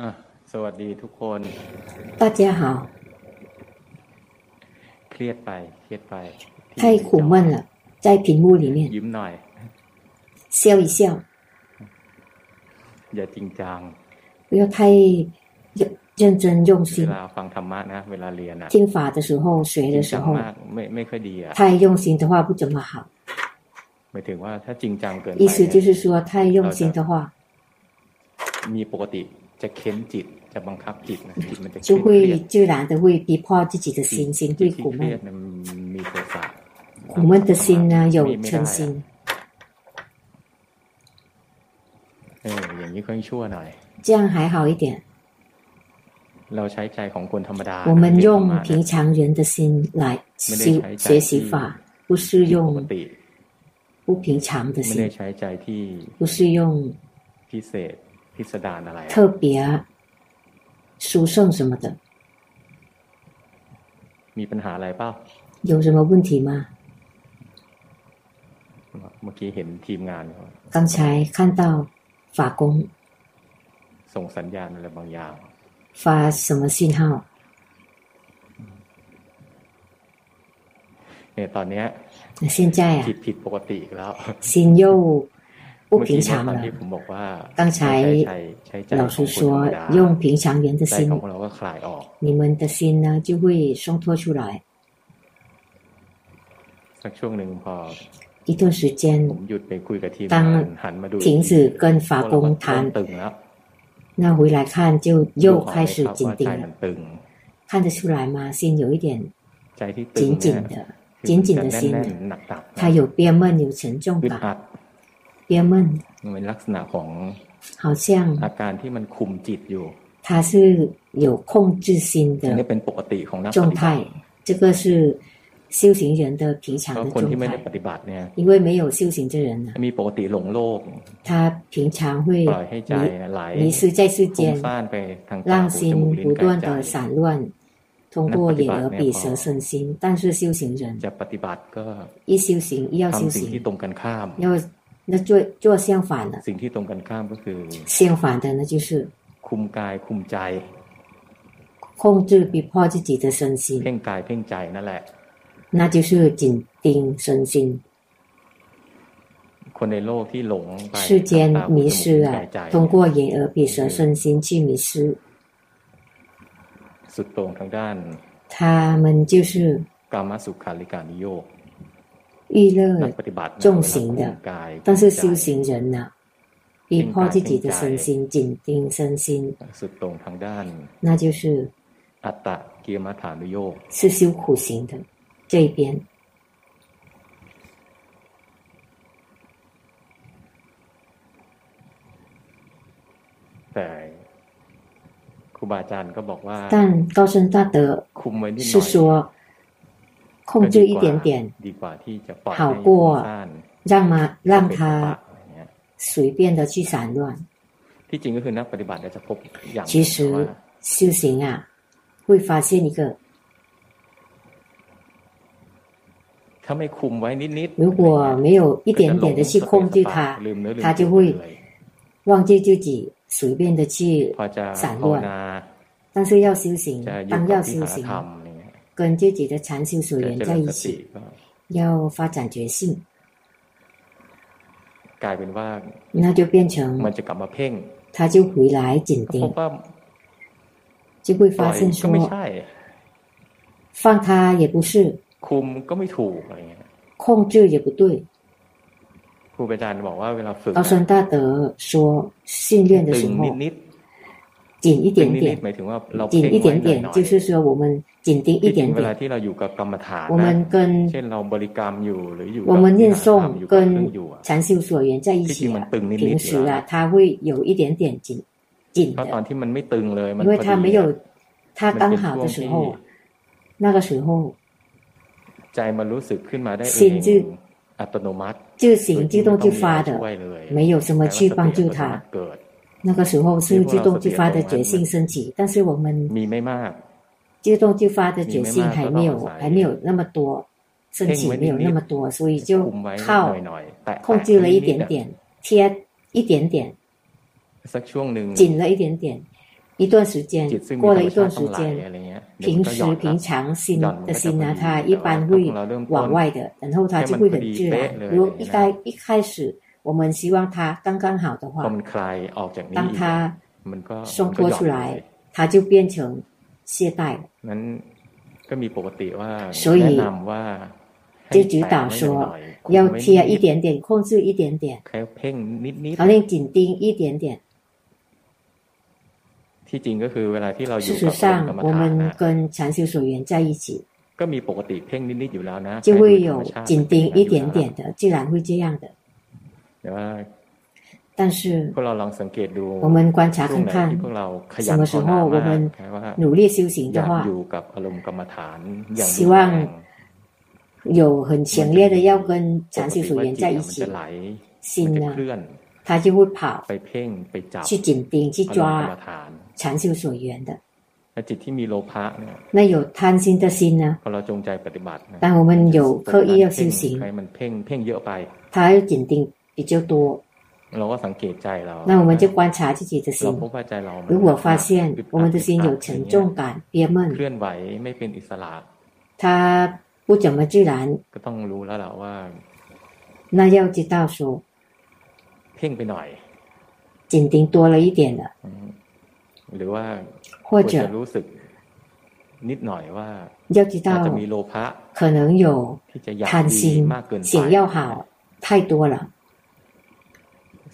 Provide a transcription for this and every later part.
อ่ะสวัสดีทุกคน 大家好， เครียดไป เครียดไป 太苦闷了，在屏幕里面 ยิ้มหน่อย 笑一笑， อย่าจริงจัง 不要太认认真用 เว 心。 ลาฟังธรรมะนะ เวลาเรียนอะ 听法的时候、学 จริ 的 ง 时 จัง 候， มากไม่ไม่ค่อยดีอะ 太用心的话不怎么好。 หมายถึงว่าถ้าจริงจังเกินไป 意思就 เนี่ย 是说，太用心的话， มีปกติ 就会自然的会逼迫自己的心心对苦闷。苦闷的心呢，有嗔心。这样还好一点。我们用平常人的心来修学习法，不是用不平常的心，不是用。 พิเศษพิสดารอะไร 特别殊胜什么的。 มีปัญหาอะไรเปล่า 有什么问题吗？ เมื่อกี้เห็นทีมงานเขา 刚才看到法工 ส่งสัญญาณอะไรบางอย่าง 发什么信号？ เนี่ยตอนเนี้ย 那现在啊 ผิ，ดผิดปกติอีกแล้ว 心又 不平常了。刚才老师说，用平常人的心，你们的心呢就会松脱出来。一段时间，当停止跟法工谈，那回来看就又开始紧盯了。看得出来吗？心有一点紧紧的，紧紧的心，它有憋闷，有沉重感。憋闷 มันเป็นลักษณะของ 好像 อาการที่มันคุมจิตอยู่ 它是有控制心 อันนี้ 的 เป็นปกติของนักป 状 ฏิบัติ 态，这个是修行人的平常 เพราะ 的 คน 状 ที่ไม่ได้ 态。 ปฏิบัติเนี่ย 因为没有修行之人呢， มีปกติหลงโลก 他平常会 ปล่อยให้ใจ 迷 ไหล 迷失在世 ฟุ้ง 间， ซ่านไปทางตา 让 หูจมูก 心 ลิ้น 不 กาย 断 ใจ 的散乱，通过眼耳鼻舌身心。但是修行人 จะปฏิบัติก็ 一修行一要修 ทำสิ่งที่ 行， ตรงกันข้าม 要 那做做相反的， สิ่งที่ตรงกันข้ามก็คือ 相反的呢就是 คุมกายคุมใจ 控制逼迫自己的身 เพ่ 心， งกายเพ่งใจนั่นแหละ 那就是紧盯身心。 คนในโลกที่หลงไป 世间 ทางตาหู 迷 จมูก 失 ลิ้น 啊 กายใจ，通过眼耳鼻舌身心去迷失， สุดตรงทางด้าน 他们就是 กามสุขาริการนิโยก 娱乐重型的但是修行人呢逼迫自己的身心紧盯身心。那就是是修苦行的这一边。但高僧大德是说控制一点点，好过让嘛让他随便的去散乱。其实修行啊，会发现一个。如果没有一点点的去控制它，它就会忘记自己，随便的去散乱。但是要修行，当要修行。跟自己的禅修所 จะ 缘 เจ 在 ริญ 一 สติ 起， ก็ 要发展觉性， กลายเป็นว่า 那就变 มัน 成 จะกลับมาเพ่ง 他就回来紧 ก็พบ 盯， ว่า 就会 ปล่อ 发 ย 现 ก็ไม่ 说 ใช่ 放他也不是， คุมก็ไม่ถูกอะไรเงี้ย 控制也不对。 ครูบาอาจารย์บอกว่าเวลาฝึก 高僧大德说，训练的 ตึ 时 ง 候 นิด 紧一点点，紧一点点，就是说我们紧盯一点点，我们跟我们念诵跟禅修所缘在一起，平时啊他会有一点点紧紧，因为他没有，他刚好的时候，那个时候心就就行，自动就发的，没有什么去帮助他。那个时候是自动自发的决心升级，但是我们自动自发的决心还没有还没有那么多，升级没有那么多，所以就靠控制了一点点，贴一点点，紧了一点点。一段时间过了一段时间，平时平常心的心呢，它一般会往外的，然后它就会很自然。如一开一开始。我们希望它刚刚好的 พอมัน 话， คลายออกจากนี้ 当 อีก 它 มันก็ 松 มันก็ 脱 หย่อ 出 นเลย 来，它就变成懈怠了。 นั้นก็มีปกติว่า 所以 แนะนำว่าให้ 就指 แตะ 导 ไว้ห 说 น่อยๆคุม 要 ไว้ 贴 นิ 一 ด 点点，控制一点点， ๆแค่เพ่งนิด 好像紧盯一点点。 ๆที่จริงก็คือเวลาที่เราอ 事 ยู่ 实 กับอารมณ์กร 上， รม 我 ฐาน 们 นะ 跟禅修所缘在一起， ก็มีปกติเพ่งนิดๆอยู่แล้วนะ 就 แค่ 会 ดูธรร 有 มชาติ 紧盯一点 เป็นอย่างนั้นอยู่แล้ว 点的，自然会这样的。 แต่ว่า 但是 พวกเราลองสังเกตดู 我们观察 ช่วง 看 ไหน 看 ที่พวกเราขยั 什 น 么 ภา 时 วนา 候我 มาก 们 แค่ว่า 努力修行 อยา 的 ก 话， อยู่กับอารมณ์กรรมฐานอย่าง 希 รุนแรง 望有很强烈的要跟 ป 禅 ก 修 ติ 所 ว่า 缘 จิต 在 อะ 一 มัน 起 จะ，ไหล 心 มันจะ 呢 เคลื่อน 它就会跑 ไปเพ่งไปจับ 去紧盯、去 อารมณ์กรรม 抓 ฐาน 禅修所缘的。 และจิตที่มีโลภะเนี่ย 那有贪心的心呢？ พอเราจงใจปฏิบัตินะ 当我们有刻意要修 เพ่ง 行， ให้มันเพ่งเพ่งเยอะไป 它要紧盯 比较多， เราก็สังเกตใจเรา 那我们就观察自己的 เรา 心 พ。บว่าใจเรามัน 如果发现 อึดอัด 我们的心有沉重感、憋 เค 闷， ลื่อนไหวไม่เป็นอิสระ 它不怎么自然， ก็ต้องรู้แล้วแหละว่า 那要知道说 เพ่งไปหน่อย 紧盯多了一点了， อืมหรือว่า 或 ควรจะ 者 รู้สึกนิดหน่อยว่า 要知 อาจ 道 จะมีโลภะ 可能有 ที่จะอยาก 贪 ดี 心 มากเกินไป 想要好太多了，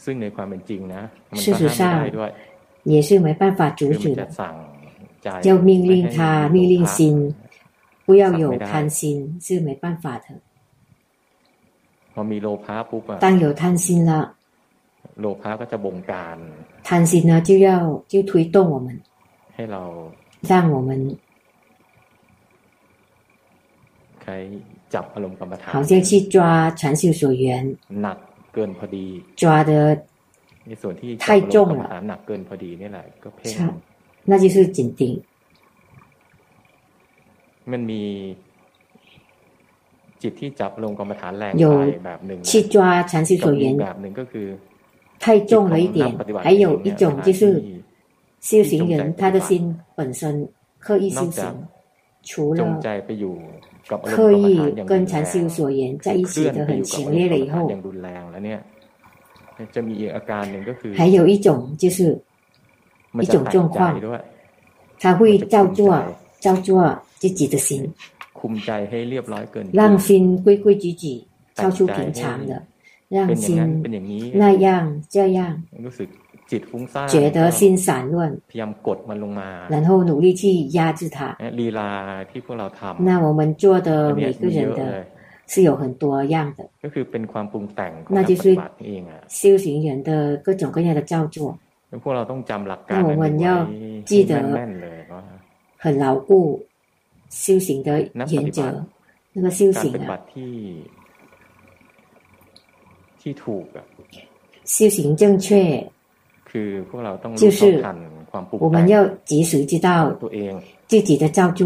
ซึ่งในความเป็นจริงนะ มัน 事 ก็ 实 ห้ามไม่ 上 ได้ด้วย 也是没办法 คื 阻 อมัน 止 จะ 的。 สั่งใจ 要命令他ไม่ให้ 命令 โลภะ 心不要有สั่งไม่ได้ 贪心是没办法的。 พอมีโลภะปุ๊บอะ 当有贪心了， โลภะก็จะบงการ 贪心呢就要就推动我们， ให้เรา 让我们 ใช้จับอารมณ์กรรมฐาน 好像去抓禅修所缘， หนัก เกินพอดี 抓的 ในส่วนที่ 太重了 จับอารมณ์กรรมฐานหนักเกินพอดีนี่แหละก็เพ่ง 差，那就是紧盯。 มันมี จิตที่จับอารมณ์กรรมฐานแรง 有 ไปแบบหนึ่งนะ 去抓禅修 กับ 所 อีก 缘 แบบหนึ่งก็คือ 太重了一点，还有一种就是修行人他的心本身刻意修行，除 จง 了 ใจไปอยู่กับอารมณ์ 刻 กรรม 意 ฐานอย่าง 跟 รุน 禅 แรง 修所缘在一 เคลื่ 起 อน 的 ไปอ 很 ยู่กับ 强 อารม 烈 ณ์กร 了 รม 以 ฐาน 后 อย่าง，รุนแรงแล้วเนี่ย จะมีอีกอาการหนึ่งก็คือ 还有一种就是 มัน 一 จะ 种 แต่ 状 งใจ 况， ด้วย 他会照做照做自己的心， คุมใจให้เรียบร้อยเกิน 让心规规矩矩，超出平常的， เป็ 让 นอย่างนั้น 心 เป็นอย่างนี้ 那样这样， รู้สึก จิตฟุ้งซ่าน 觉得心散乱， พยายามกดมันลงมา 然后努力去压制它。 ลีลาที่พวกเราทำ 那我们做 อั 的 นเนี้ย 每个 มีเย 人 อะเลย 的是有很多样的， ก็คือเป็นความปรุงแต่งของ น่า นัก จะ ป ช่วย ฏิบัติเองอ่ะ 修行人的各种各样的造作， แล้วพวกเราต้องจำหลักการ 那我们 อันนี้ 要 ไว้ 记得 ให้แม่นๆเลยว่า 很牢固修行的原则。那个修 การ 行 ปฏิบั 啊， ติที่ ที่ถูกอ่ะ 修行正确， คือพวกเราต้อง 就 รู้ 是 เท่าทันความปรุง 我 แต่ 们 ง 要及时知 ของ 道 ตัวเอง 自己的造作，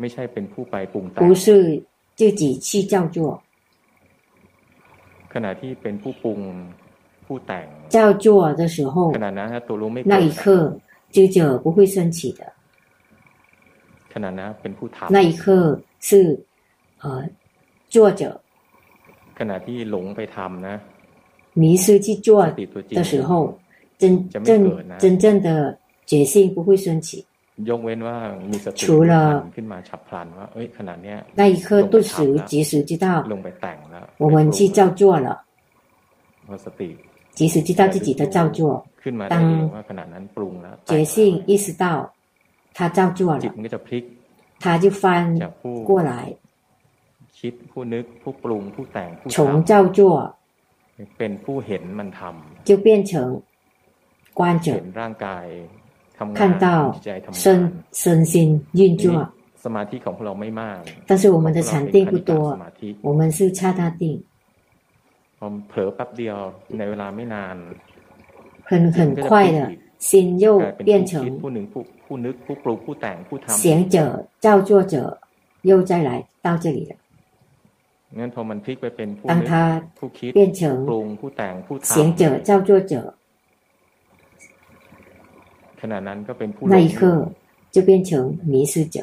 ไม่ใช่เป็นผู้ไปปรุงแต่ง 不是自己去造作。 ขณะที่เป็นผู้ปรุงผู้แต่ง 造作的时候 ข，ณะนั้นนะตัวรู้ไม่ 那 เกิ 一 ด 刻知者不会升起的， ขณะนั้นเป็นผู้ท 那一刻是呃作者 ำขณะที่หลงไปทำนะ 迷失去做的时候真正真正的决心不会升起除了那一刻顿时及时知道。我们去照做了及时知道自己的照做。当决心意识到他照做了他就翻过来从照做 เป็นผู้เห็นมันทำ 就变成观 เห็ 者 น，ร่างกายทำงาน 看到 จิตใจทำงาน 身身心运 นี่ 作。 สมาธิของพวกเราไม่มาก 但是我们的禅定不 พวกเราเป็นคณิกะ 多 ส，มาธิ 我们是刹那定， พอเผลอแป๊บเดียวในเวลาไม่นาน 很很快的心又 กลายเป็น 变 ผู้คิด 成 ผู้หนึ่งผู้ผู้นึกผู้ปรุงผู้แต่งผู้ทำ 想者、造作者，又再来到这里了。 งั้นพอมันพลิกไปเป็นผู้ 当 นึก 他 ผู้คิด 变 ปรุ 成 งผู้แต่งผู้ท 想者、造作者， ำ ขณะนั้นก็เป็นผู้那一刻就变成迷失者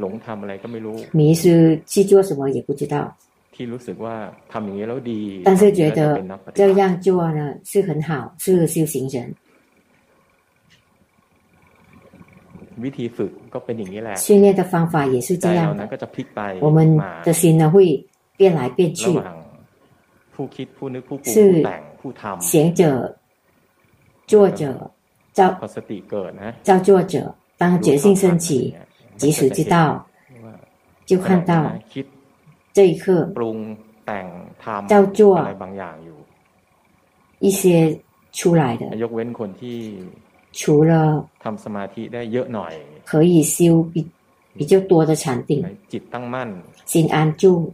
หลงทำอะไรก็ไม่รู้迷失去做什么也不知道ที่รู้สึกว่าทำอย่างนี้แล้วดี但是觉得这样做呢是很好是修行人วิธีฝึกก็เป็นอย่างนี้แหละ训练的方法也是这样的ก็จะพลิกไป我们的心呢会 变来变去是行者、作者、造造作者。当觉性升起，及时知道，就看到这一刻叫做一些出来的。除了可以修比比较多的禅定，心安住。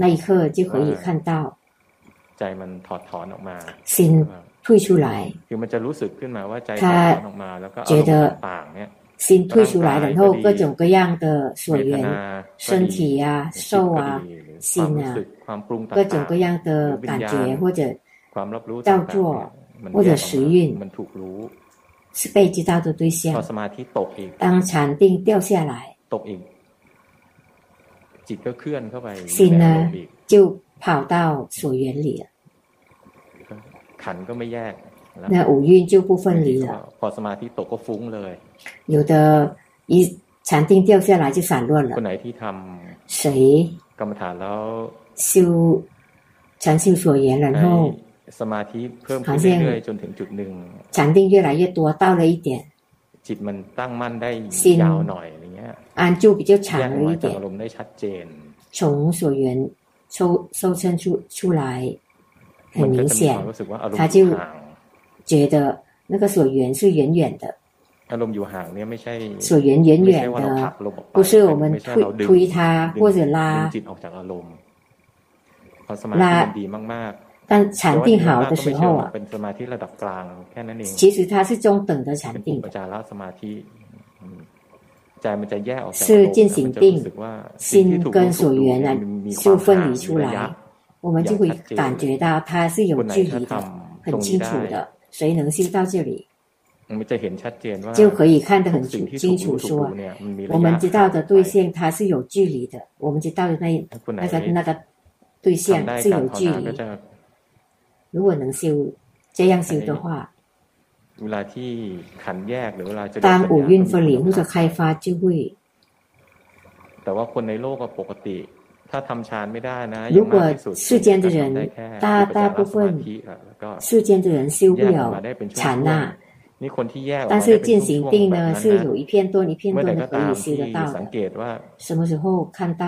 那一刻就可以看到ใจมันถอดถอนออกมา心退出来คือมันจะรู้สึกขึ้นมาว่าใจถอดถอนออกมาแล้วก็อารมณ์ต่างเนี่ย心退出来然后各种各样的所缘身体啊受啊心啊各种各样的感觉或者造作或者时运มันถูกรู้是被知道的对象พอสมาธิตกอีก当禅定掉下来ตกอีก จิตก็เคลื่อนเข้าไป心呢就跑到所缘里了。ขันก็ไม่แยก那五蕴就不分离了。พอสมาธิตกก็ฟุ้งเลย 有的一禅定掉下来就散乱了。คนไหนที่ทำ谁กรรมฐานแล้ว修禅修所缘然后สมาธิเพิ่มขึ้นเรื่อยๆจนถึงจุดหนึ่ง禅定越来越多到了一点จิตมันตั้งมั่นได้ยาวหน่อยอย่างเงี้ย 按住比较长一点，从锁缘收收身出出来，很明显。他就觉得那个锁缘是远远的，锁缘远远的，不是我们推推它或者拉拉。但禅定好的时候啊，其实它是中等的禅定。是进行定，心跟所缘呢就分离出来，我们就会感觉到它是有距离的，很清楚的。谁能修到这里，就可以看得很清楚。说我们知道的对象它是有距离的，我们知道的那那个那个对象是有距离。如果能修这样修的话。 เวลาที่ขันแยกหรือเวลาจะ当五蕴分离或者开发就会แต่ว่าคนในโลกปกติ ถ้าทำฌานไม่ได้นะ如果世间的人大大部分世间的人修不了禅呐นี่คนที่แยก但是进行定呢是有一片段一片段的可以修得到สังเกตว่า什么时候看到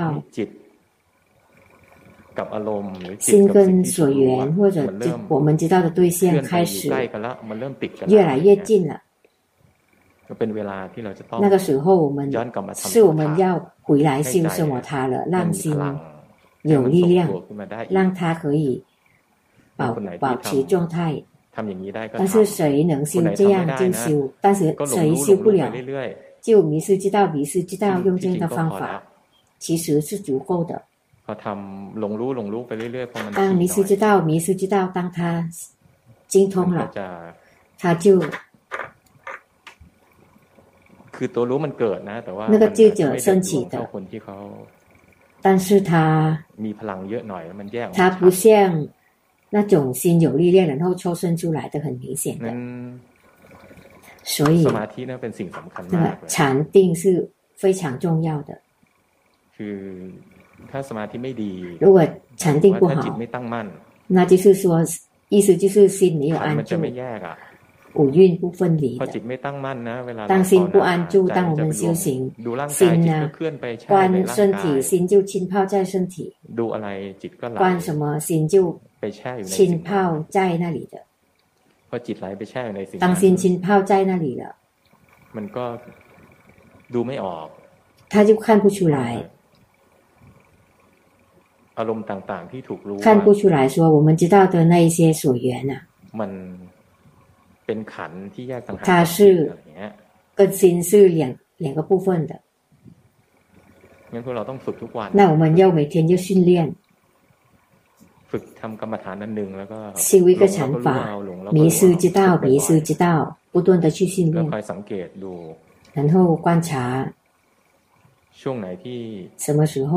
心跟所缘或者就我们知道的对象开始越来越近了那个时候我们是我们要回来修什么它了让心有力量让它可以保保持状态但是谁能修这样就修但是谁修不了就迷失知道迷失知道用这样的方法其实是足够的 พอทำหลงรู้หลงรู้ไปเรื่อยๆพอมัน当迷失知道迷失知道当他精通了他就คือตัวรู้มันเกิดนะ แต่ว่า那个智者升起的คนที่เขา但是他มีพลังเยอะหน่อยมันแยก他不像那种心有力量然后抽身出来的很明显的所以สมาธินั้นเป็นสิ่งสำคัญมาก禅定是非常重要的คือ ถ้าสมาธิไม่ดี如果禅定不好จิตไม่ตั้งมั่น那就是说意思就是心没有安住ไม่แยกอ่ะ五蕴不分离พอจิตไม่ตั้งมั่นนะเวลา当心不安住当我们修行心呢观身体心就浸泡在身体ดูอะไรจิตก็ไหล观什么心就ไปแช่อยู่ใน浸泡在那里的พอจิตไหลไปแช่อยู่ในสิ่ง当心浸泡在那里了มันก็ ดูไม่ออก 他就看不出来 อารมณ์ต่าง ๆ ที่ถูกรู้ 看不出来说我们知道的那一些所缘啊 มันเป็นขันธ์ที่แยกต่างหาก 它 จาก 是 จิตอะไรเงี้ย 跟心是两两个部分的 งั้นพวกเราต้องฝึกทุกวัน 那我们要每天就训练 ฝึกทำกรรมฐานนั้นหนึ่งแล้วก็ 修一个禅法 หลงแล้วก็รู้เอาหลงแล้วก็ 迷失知道迷失知道不断的去训 แล้ว 练 คอยสังเกตดู 然后观察 ช่วงไหนที่ 什么时候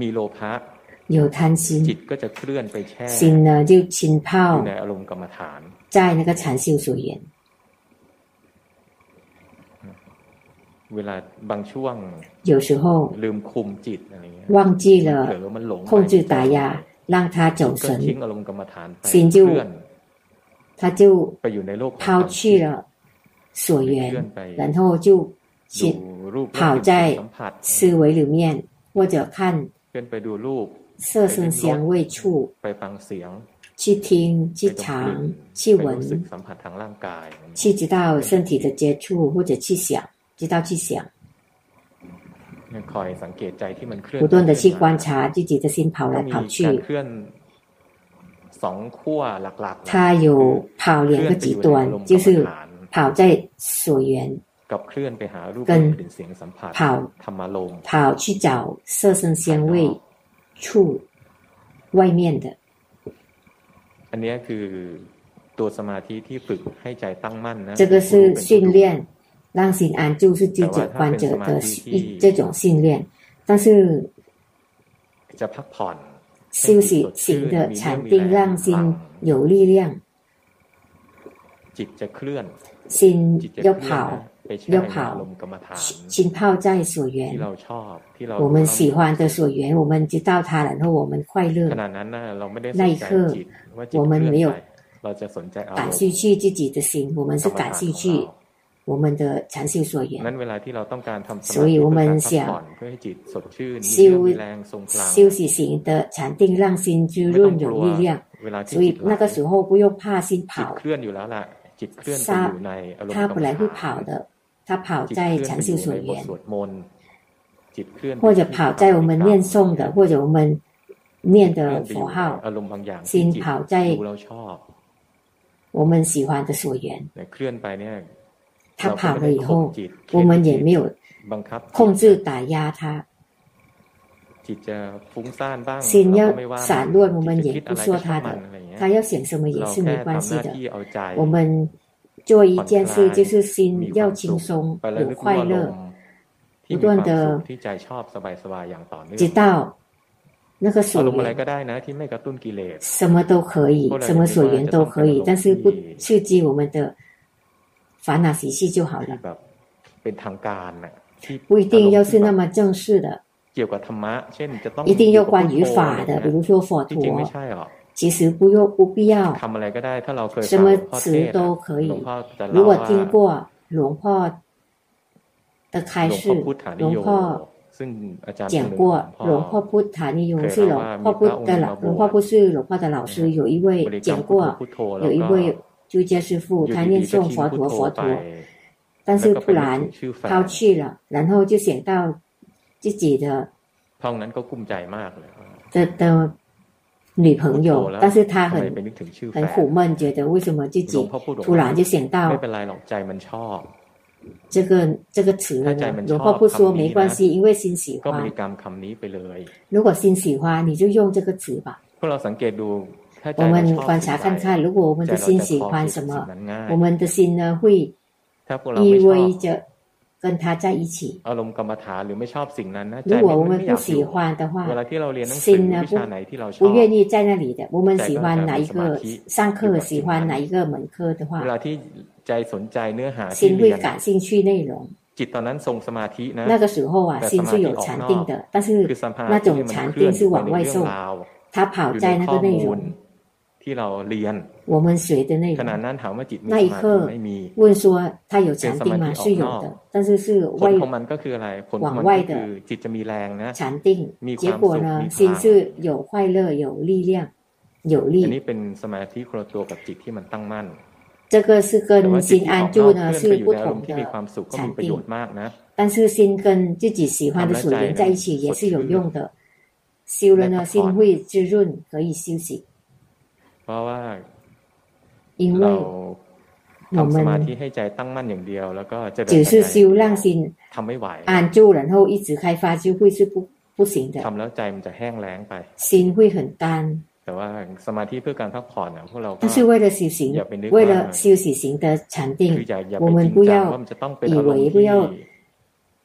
มีโลภะ 有贪 จิ 心 ตก็จะเคลื่อนไปแช่ 心呢就浸 อ 泡 ยู่ในอารมณ์กรรมฐาน 在那个禅修所缘 เวลาบางช่วง 有时候 ลืมคุมจิตอะไรเงี้ย 忘记 เผล 了 อมันหลงไป 控制打压让它走 ก็ทิ้ง 神 อารมณ์กรรมฐานไป 心就 เคลื่อน 他就 ไปอยู่ในโลกของ 抛 ความ 去 คิด 了所缘然后就 ดู 去 รูป 跑在 สัมผัส 思维里面或者看 เคลื่อนไปดูรูป 色声香味触 ไปฟังเสียง 去听去 ไปดมกลิ่น 尝去 ไปรู้สึก 闻 สัมผัสทางร่างกาย 去知道身体的接触或者去想知道去想 คอยสังเกตใจที่มันเคลื่อน 不断的去观察自己的心跑 ก็ 来 มี 跑 การ 去 เคลื่อนสองขั้วหลักๆนะ 它有跑两个极端就是跑在所缘 กับเคลื่อนไปหารูป 跟 เป็นเสียงสัมผัส 跑 ธรรมารมณ์ 跑去找色声香味 触外面的 อันเนี้ยคือตัวสมาธิที่ฝึกให้ใจตั้งมั่นนะ 这个是训练让心安住是记者观者的一这种训练但是 จะพักผ่อน 修习型的禅定让心有力量 จิตจะเคลื่อน 心 จิตจะ 要 เคลื่อน 跑 不要跑，请泡在所缘，我们喜欢的所缘，我们知道它，然后我们快乐。那一刻，我们没有感兴趣自己的心，我们是感兴趣我们的禅修所缘。所以我们想修修习型的禅定，让心滋润有力量。所以那个时候不用怕心跑。它本来会跑的，他跑在禅修所缘，或者跑在我们念诵的，或者我们念的佛号，心跑在我们喜欢的所缘。他跑了以后，我们也没有控制打压他。心要散乱，我们也不说他的，他要想什么也是没关系的。我们。做一件事，就是心要轻松，不快乐，不断的知道那个所缘，什么都可以，什么所缘都可以，但是不刺激我们的烦恼习气就好了。不一定要是那么正式的，一定要关于法的，比如说佛陀。其实不用不必要。 ทำอะไรก็ได้ ถ้าเราเคย 什么 ฟังพ่อเทศ 词都可以 หลวงพ่อจะ 如 เล่า 果 ว่า 听过หลวงพ่อ的 ห 开 ลวง 示 พ่อพุทธา，นิ หลวง โย พ่อ ซึ่งอาจารย์ 讲过，หลวงพ่อพุทธานิยม是หลวงพ่อพุทธ的老，หลวงพ่อ不是หลวงพ่อ的老师，有一位 บริกรรม 讲 พุทโธ 过， พุทโธแล้ว 有一 ก็ 位朱家师傅， อยู่ 他 ดี 念 ๆก็ 诵 ทิ้ง 佛 พุท 陀 โธ 佛 ไป 陀，但 แล้ว 是 ก็ 突 ไปนึก 然 ถึงชื่อแฟน 抛弃了，然后就想到自己的 ห้องนั้นก็กุ้มใจมากเลย 的的 女朋 พุทโธ 友 แล้ว，但是他 ทำไม 很 ไปนึกถึงชื่อแฟ 很 น 苦闷，觉得为什么自 หลวง 己 พ่อพูดบอก 突然就想 ไม่ 到 เป็นไรหรอกใจมันชอบ 这个这个词了呢？หลวงพ่อพูด说没关系，因为心喜 ก็บ 欢 ริ。กรรมคำนี้ไปเลย 如果心喜欢，你就用这个词吧。 พวกเราสังเกตดูถ้าใจ 我 เรา 们 ชอบ 观察看看，如果我们 ใจ 的 เรา 心 จะ 喜 คอ 欢 เห็น 什 สิ่ง 么， นั้นง่าย 我们的心呢会 ถ้าพวกเราไม่ 依 ชอบ 偎着 跟他在一起。 อารมณ์กรรมฐานหรือไม่ชอบสิ่งนั้นนะใจ 如果我 ไม่ 们 ไม่อยา 不 กอยู่ 喜欢的话 เวลา，ที่เราเรียนหนังสือ 心呢 วิชาไหนที่เราช 不 อบ 愿意在那里的，我们喜欢哪一ใจก็ 个 จะมีสมาธิ 上课，喜欢哪一个门课的 เว 话， ลาที่ใจสนใจเนื้อหาที่ 心 เรีย 会 น 感兴趣内容。 จิตตอนนั้นทรงสมาธินะ 那个时候啊，แต่ 心是有禅定的，但 คือ 是 สมา 那 ธิ 种 มัน 禅 เคลื่อน 定是 ไป 往 ใน 外 เรื่อง 送， ราว 他跑 อยู่ 在 ใน 那 ข้อ 个内 มูล 容， ที่เราเรียน 我们学的内 ขณะ 容。 นั้นถามว่าจิตมี 那 ส 一 มาธิ 刻 ไม่มี 问说他有禅定吗？是有的，但是是 ผล 外 ของมันก็คืออะไรผลของมัน 往外 ก็ 的 คือจิตจะมีแรงนะ 禅定มี，结果呢，ความสุขมี 心 พลัง 是有快乐、有力量、有 อัน 力。 นี้เป็นสมาธิคนละตัวกับจิตที่มันตั้งมั่น 这个是 แต่ว่า 跟 จิต 心 ที่ออก 安 น 住 อก 呢 เคลื่อนไป 是 อยู่ 不 ในอารม 同 ณ์ที่มี 的 ความสุขก็ 禅 มีประโย 定 ชน์มากนะ 但是心跟自己喜欢的所缘在一起也是有用的。修了呢，心会滋润，可以休息。 เพราะว่า 因 เรา 为我 ทำสมาธิ 们 ให้ใจตั้งมั่นอย่างเดียว แล้วก็เจะ 只是修让心 ทำไม่ไหว 安住，然后一直开发，就会是不不行的， ทำแล้วใจมันจะแห้งแล้งไป 心会很干。 แต่ว่าสมาธิเพื่อการพักผ่อนอ่ะพวกเราก็ 但是为了修行อย่าไปนึก 为 ว่า 了休息型的禅 คือ 定 อย่าอย่า 我 ไป 们 จริง 不 จัง 要 ว่ามันจะต้องเป็น 以 อารม 为 ณ์ 不 ที่ 要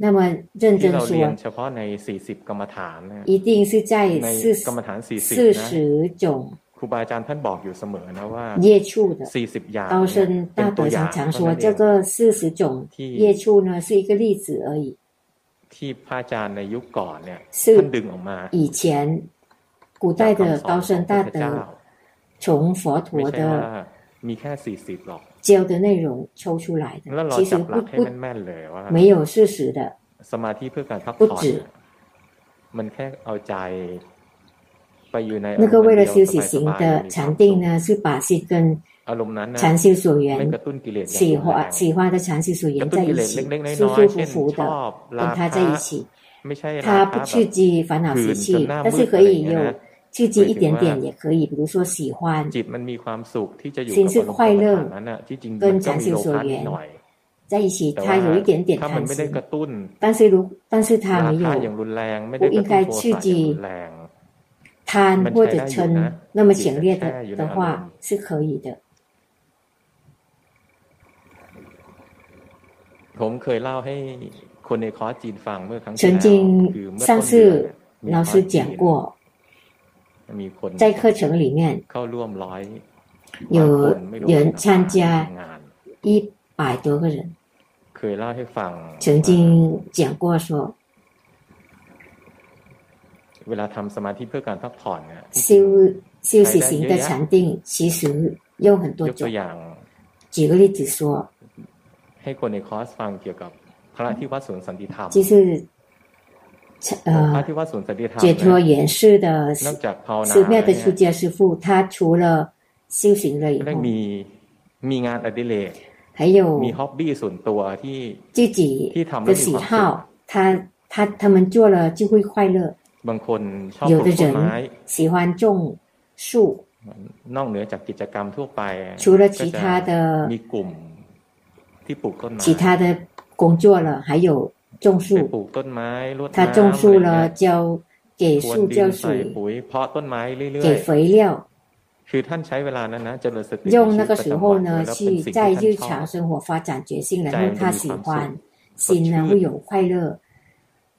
那么认 ที่ 真 เราเรียน 说， เฉพาะใน 40 กรรมฐานนะ 一定是在 ใน 四 กรรมฐาน 四 40นะ 十种 ครูบาอาจารย์ท่านบอกอยู่เสมอนะว่า 业处的。 40 อย่าง 高 เนี่ย 僧 เป็น 大 ตัว 德 อย่าง 常常 เท่า 说， นั้นเอ 这 ง 个四十种业处呢是一个例子而已。 ที่พระอาจารย์ในยุคก่อนเนี่ย 是 ท่านดึงออกมา 以前古代的高僧大 พระเจ้า 德从佛 ไม่ 陀 ใช่ว่า 的 มีแค่ 40 หรอก 教的内容抽出来 แล้ว 的， เรา 其 จั 实 บหลั 不 กให้ 不 แม่นๆเลยว่า 没有事实的。 สมาธิเพื่อการพัก 不 ผ่อน 止 เนี่ยมันแค่เอาใจ ไปอยู่ใน 那个为了休息型的禅定呢，是把是跟禅修所缘喜欢喜欢的禅修所缘在一起，舒舒服服的跟他在一起。他不刺激烦恼习气，但是可以有刺激一点点也可以，比如说喜欢。心是快乐，跟禅修所缘在一起，他有一点点贪心，但是如但是他没有不应该刺激。贪或者撑那么强烈的的话是可以的。我曾经上次老师讲过，在课程里面，有有人参加，一百多个人，曾经讲过说。 เวลาทำสมาธิเพื่อการพักผ่อนเนี่ย 修休息型的禅定其实有很多 ยกตัว 种。 อย่าง 举个例子说， ให้คนในคอร์สฟังเกี่ยวกับพระที่วัดสวนสันติธรรม 就是 พระ 呃 ที่วัดสวนสันติธรรม 解 เนี่ย 脱严师的 นอกจากภาวนา 寺庙的出 เนี่ย 家师傅，他除了修行了以 เรียก 后， มีมีงานอดิเรก 还有 มีฮ็อบบี้ส่วนตัวที่ 自己的喜好，他他他们做了就会快乐。 บางคนชอบ 有 ปลู 的 กต้นไม้ 人喜欢种树， นอกเหนือจากกิจกรรมทั่วไป 除了其他的 มีกลุ่มที่ปลูกต้นไม้ 其他的工作了，还有种 ไป 树。 ปลูกต้นไม้รด 他 น้ำ 种树 อะไร 了， เงี้ย 浇给 พรวน 树 ดิน 浇 ใส่ 水， ปุ๋ยเพาะต้นไม้เรื่อย 给肥料。 ๆ คือท่านใช้เวลานั้นนะเจริญสติ 用那个时候呢，แล้วเป็น 去 สิ่ง 在 ที่ 日 ท่านชอบ 常生活发展觉性，然后他喜欢，心呢会有快乐、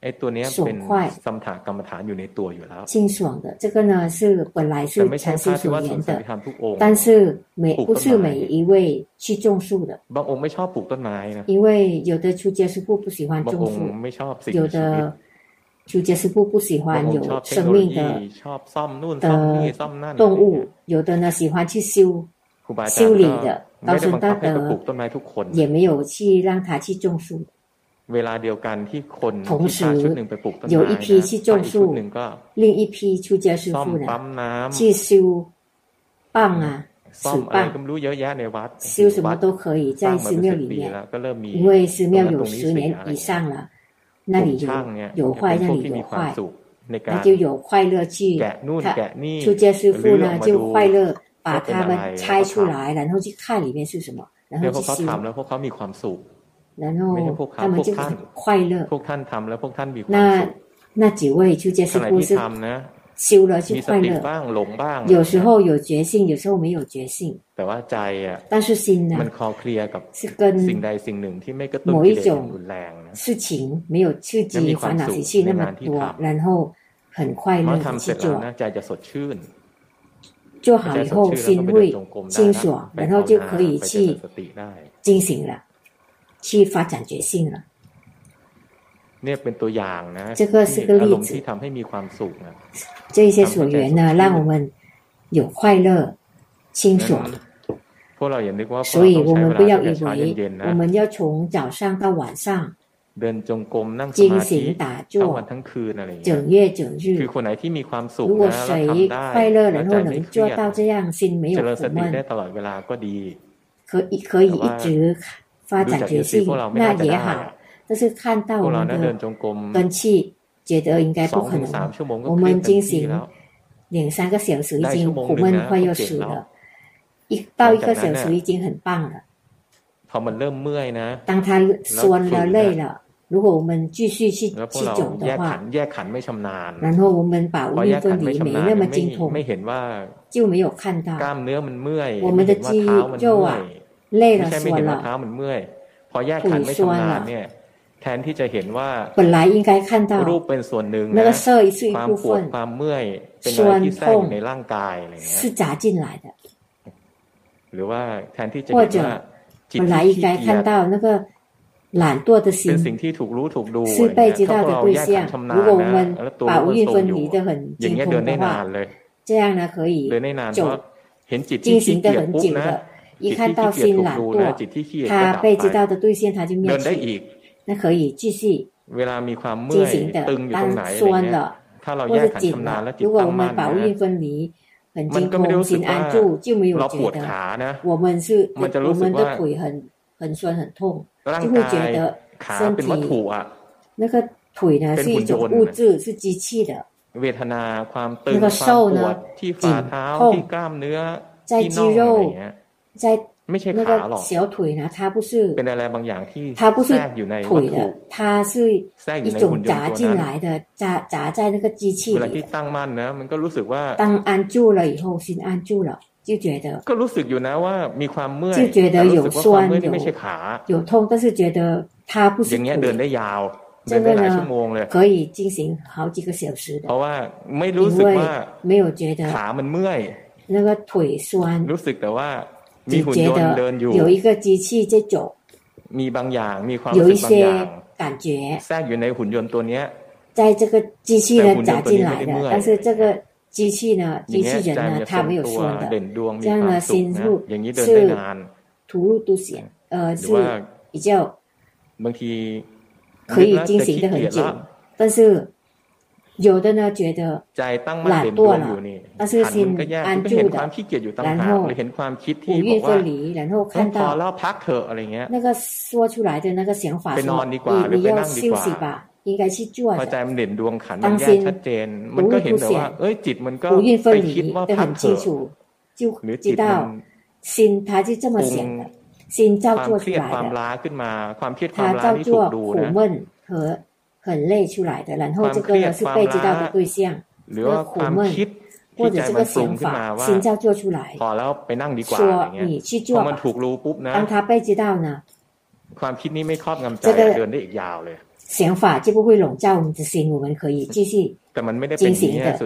ไอ้ตัวเนี้ย 爽 เป็น 快 สมถะกรรมฐานอยู่ในตัวอยู่แล้ว 清爽的。这个呢是本来 แต่ 是 ไม่ใช่ 禅 พระ 修 ที่ 所 วัดสวน 言 สันติ 的， ธรรมทุกองค์ 但是每不是每一位去种树的， บางองค์ไม่ชอบปลูกต้นไม้นะ 因为有的出家师傅不喜欢 บาง 种 องค์ 树， ไม่ชอบสิ่ง 有 มีชีวิต 的出家师傅不喜 บาง 欢 องค์ชอบ 有 เทคโน 生 โล 命 ยี 的 ชอบซ่อมนู่นซ่อมนี่ซ่อมนั่น 动 อะไรเงี้ย 物，有的呢喜欢去修， ครูบาอาจาร 修 ย์ 理 ก็ 的 ไม่ได้บังคับ 高僧大德 ให้ไปปลูกต้นไม้ทุกคน 也没有去让他去种树。 เวลาเดียวกันที่คน 同 ที่ 时 พาชุดหนึ่งไปปลูกต้นไม้ 有一 นะ 批去种 พาอีกชุด 树 หนึ่งก็ 另一批出家师 ซ่อม 傅 ปั๊ 呢 มน้ำ 去修棒啊、 ซ่อม 水 อะไรก็ 棒， ไม่รู้เยอะแยะในวัด 修什么都可以 สร้า 在 งมา 寺 เป็น 庙 สิบ 里 ปี 面， แล้วก็เริ่มมี 因为寺庙有 ตรงนั้น 十 ตรงนี้ 年 เสียอะไร 以 เงี้ย 上了，那 กลุ่ 里 มช่างเนี่ย 有有坏， เป็น 那 พวก 里 ที่มี 有 ความ 坏， สุขในกา 那 ร 就有快乐去 แกะนู่น 他 แกะนี่ 出家师傅 หรืออ 呢 อกมา 就 ดู 快乐把 ว่าเป็น 他 อะไร 们拆出来，然后去看里面是什么，然 เนี่ย 后 พวก 去 เขา 修， 然后他们就很快乐，那那几位就这些故事，修了就快乐，有时候有觉性，有时候没有觉性，但是心呢，是跟某一种事情没有刺激烦恼习气那么多，然后很快乐去做，做好以后心会清爽，然后就可以去进行了。去发展觉性了。 เนี่ยเป็นตัวอย่างนะ 这个是个 อาร 例 มณ์ที่ 子， ทำให้มีความสุขนะ 这些所缘呢，让我们有快乐、清 งั้น 爽。 พวกเราอย่านึกว่าพวก 所 เรา 以 ต้อง 我 ใช้ 们 เว 不 ลา 要 以为ตั้งแต่เช้าเย็นๆ 我 นะ 们要从早上到晚上 เดินจงกรมนั่งส 精 มาธิ 行打 ทั้งวัน 坐， ทั้งคืนอะไรอย่างเงี้ย 整夜整 คือ 日。 คนไหนที่มีความสุข 如果 นะแล้ว 谁 ทำได้ 快乐， แล้ว 然 ใจ 后 ไม่ 能 เครี 做 ยด 到这样，心没 เจ 有 ริญส 苦 ติได้ 闷， ตลอดเวลาก็ดี 可 可以可以一直 发展觉性，那也好。但是看到我们的根气，觉得应该不可能。我们进行两三个小时已经苦闷快要死了，一到一个小时已经很棒了。当他酸了累了。如果我们继续去去走的话，然后我们把无运分离没那么精通，就没有看到我们的肌肉啊 累了酸了，腿酸了。本来应该看到那个色是一部分，酸痛是杂进来的，或者本来应该看到那个。懒惰的心是被知道的对象。如果我们把无运分离的很精通的话，这样呢可以就进行的很久的。 一看到心懒惰，他被知道的对象他就灭去，那可以继续进行的。当酸了或者紧了，如果我们把无运分离很精通，心安住，就没有觉得我们是我们的腿很很酸很痛。就会觉得身体那个腿呢是一种物质，是机器的。那个瘦呢，紧痛在肌肉，在那个小腿呢，它不是，它不是腿的，它是一种砸进来的，砸砸在那个机器里。当安住了以后，心安住了。就觉得就觉得有酸有有痛，但是觉得它不是腿。这个呢可以进行好几个小时的，因为没有觉得那个腿酸， 只觉得有一个机器在走，有一些感觉在这个机器呢砸进来的，但是这个。机器呢？机器人呢？他没有说的，这样呢，心入是吐露都显，呃，是比较可以进行的很久。但是有的呢，觉得懒惰了，但是心安住的，然后五蕴分离，然后看到那个说出来的那个想法说：“你你要休息吧。”应该去做的。当心无欲不显，无欲分离都很清楚，就知道心他就这么想的，心造作出来的，他造作苦闷和 很累出来的，然后这个呢是被知道的对象，这个苦闷或者这个想法，心造作出来，说你去做吧。当他被知道呢，这个。想法就不会笼罩我们的心，我们可以继续进行的。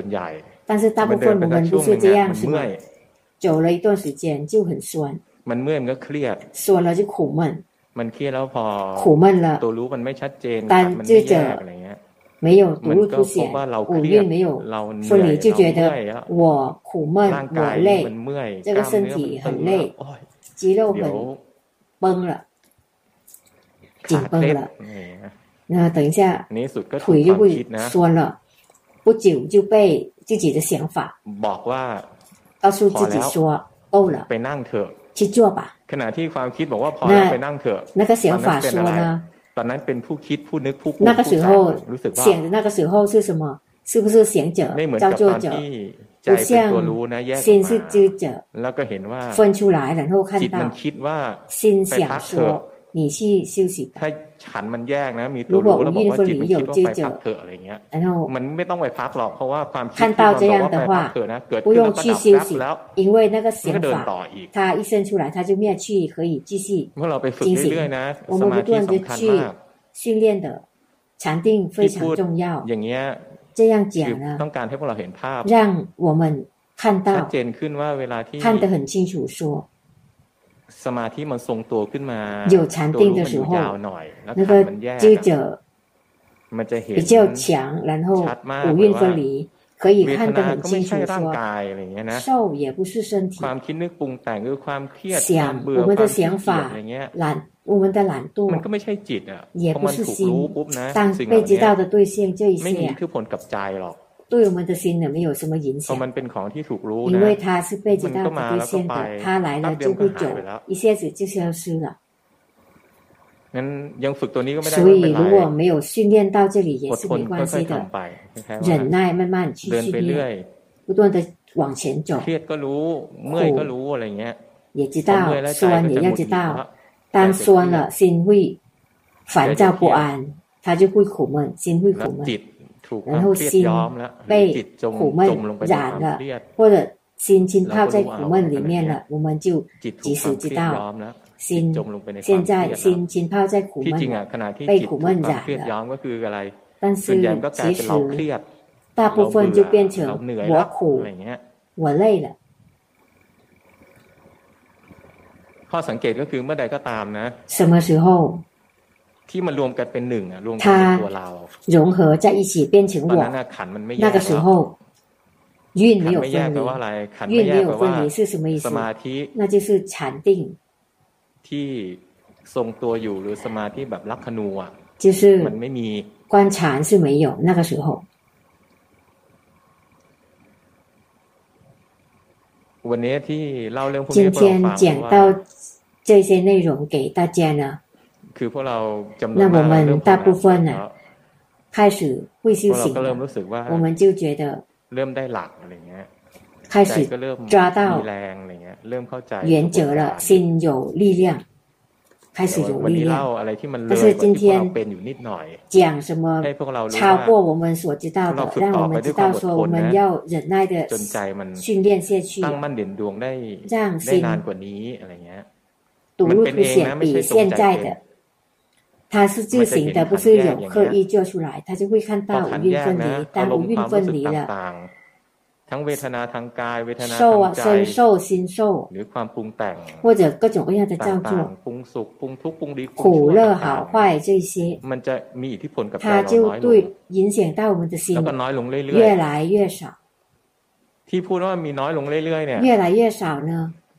但是大部分我们不是这样，是吗？走了一段时间就很酸，酸了就苦闷， 苦闷了，但这个没有独立凸显，五蕴没有分离，就觉得我苦闷，我累，这个身体很累，肌肉很绷了，紧绷了。那等一下，腿就会酸了，不久就被自己的想法告诉自己说够了， 去做吧。那那个想法说呢？那个时候想的那个时候是什么？是不是想者、造作者？不像心是知者，分出来然后看到心想说。 你去休息。ถ้าฉันมันแยกนะมีตัวรู้แล้วบอกว่าจิตมันคิดว่าไปพักเถอะอะไรเงี้ยมันไม่ต้องไปพักหรอกเพราะว่าความคิดที่เราบอกว่าไปพักเถอะนะเกิดขึ้นแล้วก็ดับแล้วแล้วมันก็เดินต่ออีก它一生出来它就灭去可以继续เมื่อเราไปฝึกเรื่อยๆนะสมาธิสำคัญมาก训练的禅定非常重要อย่างเงี้ย这样讲呢ต้องการให้พวกเราเห็นภาพ让我们看到ชัดเจนขึ้นว่าเวลาที่看得很清楚说 สมาธิมันทรงตัวขึ้นมา有禅定的时候那个知者มันจะเห็น比较强然后五蕴分离可以看得很清楚说受也不是身体ความคิดนึกปรุงแต่งคือความเครียด想我们的想法懒我们的懒惰มันก็ไม่ใช่จิตอ่ะ也不是心当被知道的对象这一些 对我们的心呢没有什么影响。因为它是被这道福地线的，它来了就不久，一下子就消失了。所以如果没有训练到这里也是没关系的，忍耐慢慢去训练，不断的往前走。苦也知道，酸也要知道，当酸了心会烦躁不安，他就会苦闷，心会苦闷。然后心被苦闷染了，或者心浸泡在苦闷里面了，我们就及时知道。心现在心浸泡在苦闷，被苦闷染了。但是其实大部分就变成我苦，我累了。ข้อสังเกตก็คือเมื่อใดก็ตามนะ什么时候 ที่มันรวมกันเป็นหนึ่งอ่ะรวมกันเป็นตัวเรา融合在一起变成我ขันมันไม่แยก那个时候运没有分离运没有分离是什么意思สมาธิ那就是禅定ที่ทรงตัวอยู่หรือสมาธิแบบลักขณูอ่ะ就是มันไม่มี观禅是没有那个时候วันนี้ที่เล่าเรื่องพวกนี้ให้เราฟังว่า这些内容给大家呢 那我们大部分呢开始会修行，我们就觉得开始抓到原则了，心有力量，开始有力量。但是今天讲什么超过我们所知道的，让我们知道说我们要忍耐的训练下去，让心笃入凸显比现在的。它是自行的，不是有刻意做出来，他就会看到五蕴分离，当五蕴分离了，受啊，身受、心受，或者各种各样的造作，苦乐好坏这些，它就对影响到我们的心，越来越少。越来越少呢？ราะเราพอนึกออกไหมถ้ามันน้อยลงเรื่อยๆเราจะมีคว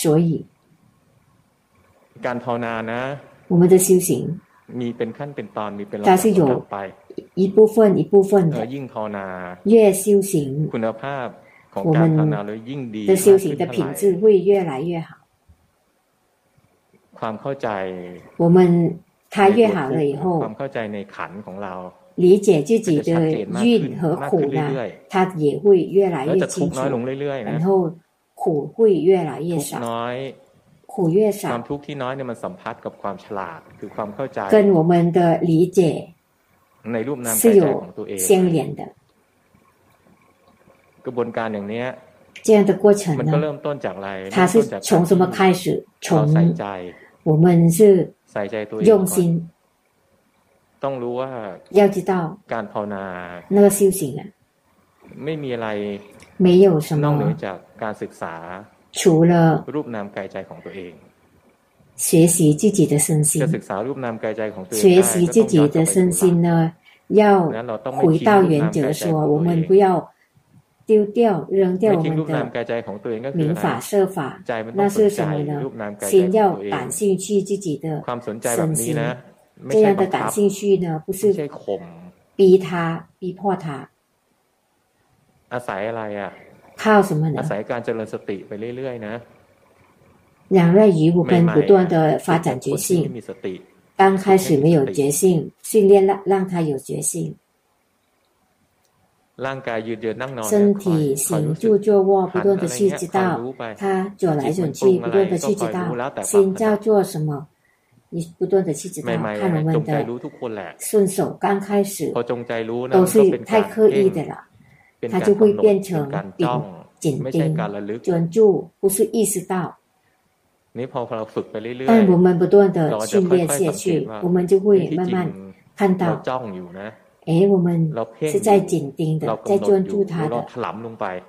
所以การภาวนานะ我们的修行มีเป็นขั้นเป็นตอนมีเป็นลำดับไป一部分一部分的ยิ่งภาวนา越修行คุณภาพของการภาวนาเลยยิ่งดี的修行的品质会越来越好ความเข้าใจ我们它越好了以后ความเข้าใจในขันของเรา理解自己的运和苦呢，它也会越来越清楚，然后 苦会越来越少น้อย苦越少ความทุกข์ที่น้อยเนี่ยมันสัมพัทธ์กับความฉลาดคือความเข้าใจ跟我们的理解ในรูปนามกายใจของตัวเอง相连的กระบวนการอย่างเนี้ย这样的过程มันก็เริ่มต้นจากอะไร它是从什么开始从我们是ใส่ใจตัวเอง用心ต้องรู้ว่า要知道การภาวนา那个修行啊 ไม่มีอะไร没有什么นอกเหนือจากการศึกษา除了รูปนามกายใจของตัวเอง学习自己的身心จะศึกษารูปนามกายใจของตัวเอง学习自己的身心呢要回到原则说我们不要丢掉扔掉我们的民法设法那是什么呢先要感兴趣自己的身心这样的感兴趣呢不是逼他逼迫他 อาศัยอะไรอ่ะ靠什么呢อาศัยการเจริญสติไปเรื่อยๆนะ两赖于我们不断的发展觉性刚开始没有觉性训练让让他有觉性ร่างกายยืนเดินนั่งนอน身体行住坐卧不断的去知道他走来走去不断的去知道心叫做什么你不断的去知道看我们的顺手刚开始都是太刻意的了 它就会变成紧紧盯、专注，不是意识到。但我们不断的训练下去，我们就会慢慢看到，哎，我们是在紧盯的，在专注它的，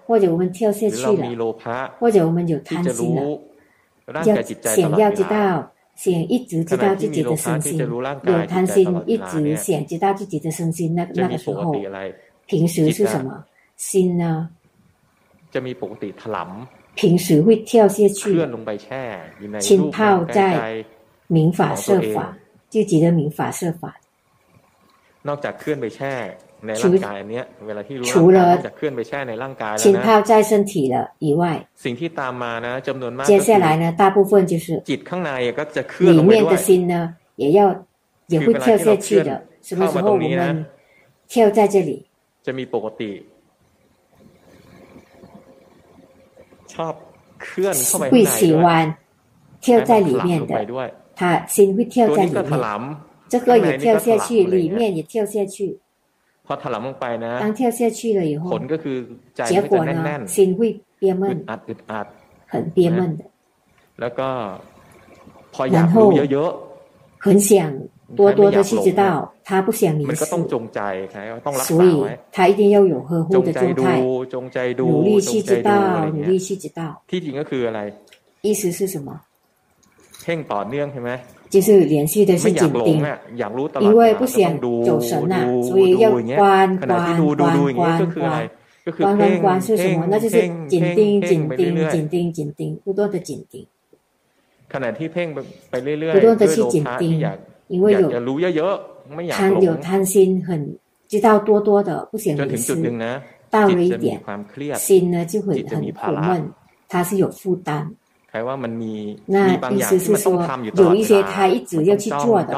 或者我们跳下去了，或者我们有贪心了，要想要知道，想一直知道自己的身心，有贪心，一直想知道自己的身心，那那个时候，平时是什么心呢？平时会跳下去，浸泡在明法设法，自己的明法设法。นอกจากเคลื่อนไปแช่ในร่างกายอันเนี้ยเวลาที่รู้ร่างกายจากเคลื่อนไปแช่ในร่างกายแล้วนะ在身体了以外สิ่งที่ตามมานะจำนวนมาก接下来呢大部分就是จิตข้างในก็จะเคลื่อนลงไปด้วย里面的心呢也要也会跳下去的什么时候我们跳在这里จะมีปกติ 会喜欢跳在里面的，他心会跳在里面。这个也跳下去，里面也跳下去。当跳下去了以后，结果呢，心会憋闷，很憋闷的。然后很想多多的去知道他不想离世，所以他一定要有呵护的状态，努力去知道，努力去知道。意思是什么？就是连续的去紧盯，因为不想走神呐、啊，所以要关关关关关。关关关是什么？那就是紧盯、紧盯、紧盯、紧盯，不断的紧盯。不断的去紧盯。因为有贪有贪心，很知道多多的不想为实。到了一点，心呢就会很苦闷，他是有负担。那意思是说，有一些他一直要去做的，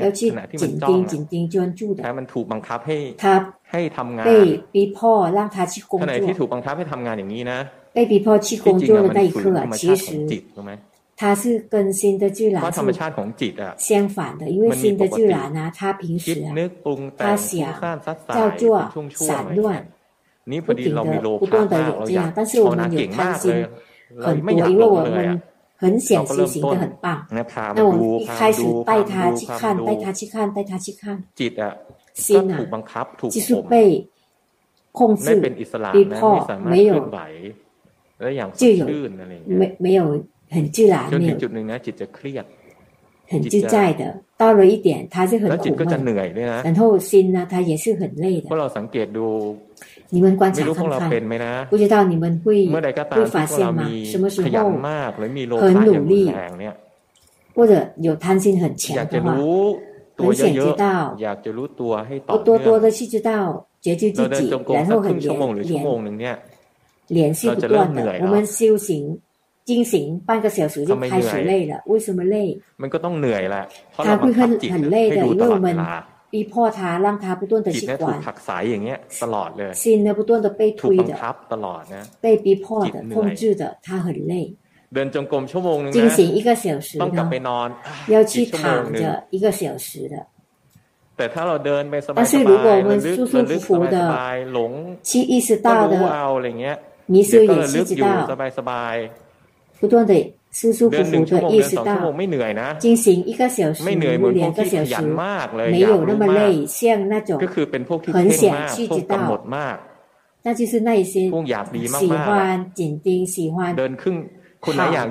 要去紧盯、紧盯、专注的。他被逼迫让他去工作。被逼迫去工作的那一刻，其实。它是跟新的巨兰相反的，因为新的巨兰呢，它平时它想叫做散乱，不停的不断的有这样，但是我们有贪心很多，因为我们很想修行的很棒，那我们一开始带他去看，带他去看，带他去看，心啊，就是被控制、逼迫，没有就有没没有。很自然，没有很自在的。到了一点，他是很苦闷，然后心呢，他也是很累的。你们观察看看，不知道你们会会发现吗？什么时候很努力，或者有贪心很强的话，很想知道，不多多的去知道，觉知自己，然后很连连连续不断的。我们修行 จริงสิงปานกระเสียวสือจะคาย行半个小时就开始累了，为什么累？มันก็ต้องเหนื่อยแหละ他会很很累的，因为我们逼迫他，让他不断的去管。ผักสายอย่างเงี้ยตลอดเลย。心呢不断的被推的，ตลอดนะ被逼迫的、控制的，他很累。เดินจงกรมชั่วโมงนึง进行一个小时ต้องกลับไปนอน要去躺着一个小时的。แต่ถ้าเราเดินไปสบายๆมันลึกมันลึกสบายๆหลง去意识到的，อะไรเงี้ย你是有意识到，不断的。舒舒服服的意识到进行一个小时、两个小时，没有那么累，像那种很想去知道，那就是那一些喜欢紧盯、喜欢好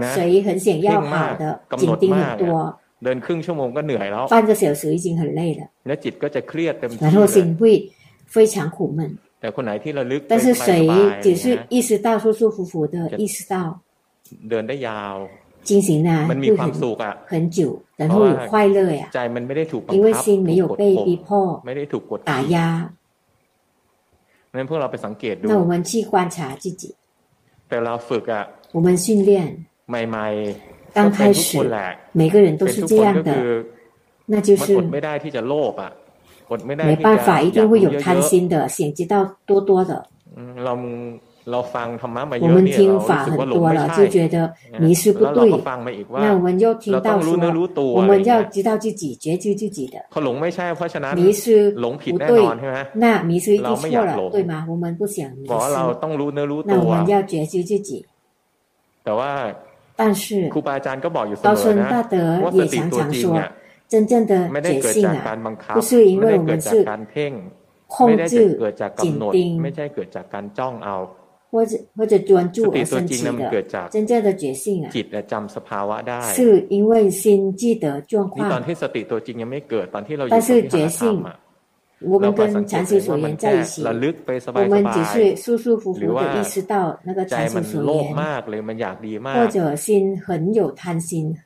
的，谁很想要好的，紧盯很多，半个小时已经很累了，然后心会非常苦闷。但是谁只是意识到舒舒服服的意识到。 เดินได้ยาว 进行呢มันมีความสุขอ่ะ很久然后有快乐呀ใจมันไม่ได้ถูกบังคับ因为心没有被逼迫ไม่ได้ถูกกด打压นั้นพวกเราไปสังเกตดู那我们去观察自己แต่เราฝึกอ่ะ我们训练ใหม่ๆ刚开始每个人都是这样的那就是ไม่ได้ที่จะโลภอ่ะกดไม่ได้没办法一定会有贪心的想知道多多的เรา 我们听法很多了，就觉得迷失不对。那我们又听到说，我们要知道自己，觉知自己的。迷失不对，那迷失一定错了，对吗？我们不想迷失，那我们要觉知自己。但是，高僧大德也常常说，真正的觉性啊，不是因为我们是控制紧盯。ไม่ใช่เกิดจากการจ้องเอา或者或者专注而升起的真正的觉性啊，จิตจำสภาวะได้是因为心记得状况。ตอนที่สติตัวจริงยังไม่เกิดตอนที่เราอยู่ที่หาธรร我们跟禅师所言在一起，我们只是舒舒服服的意识到那个禅师所言，或者心很有贪心，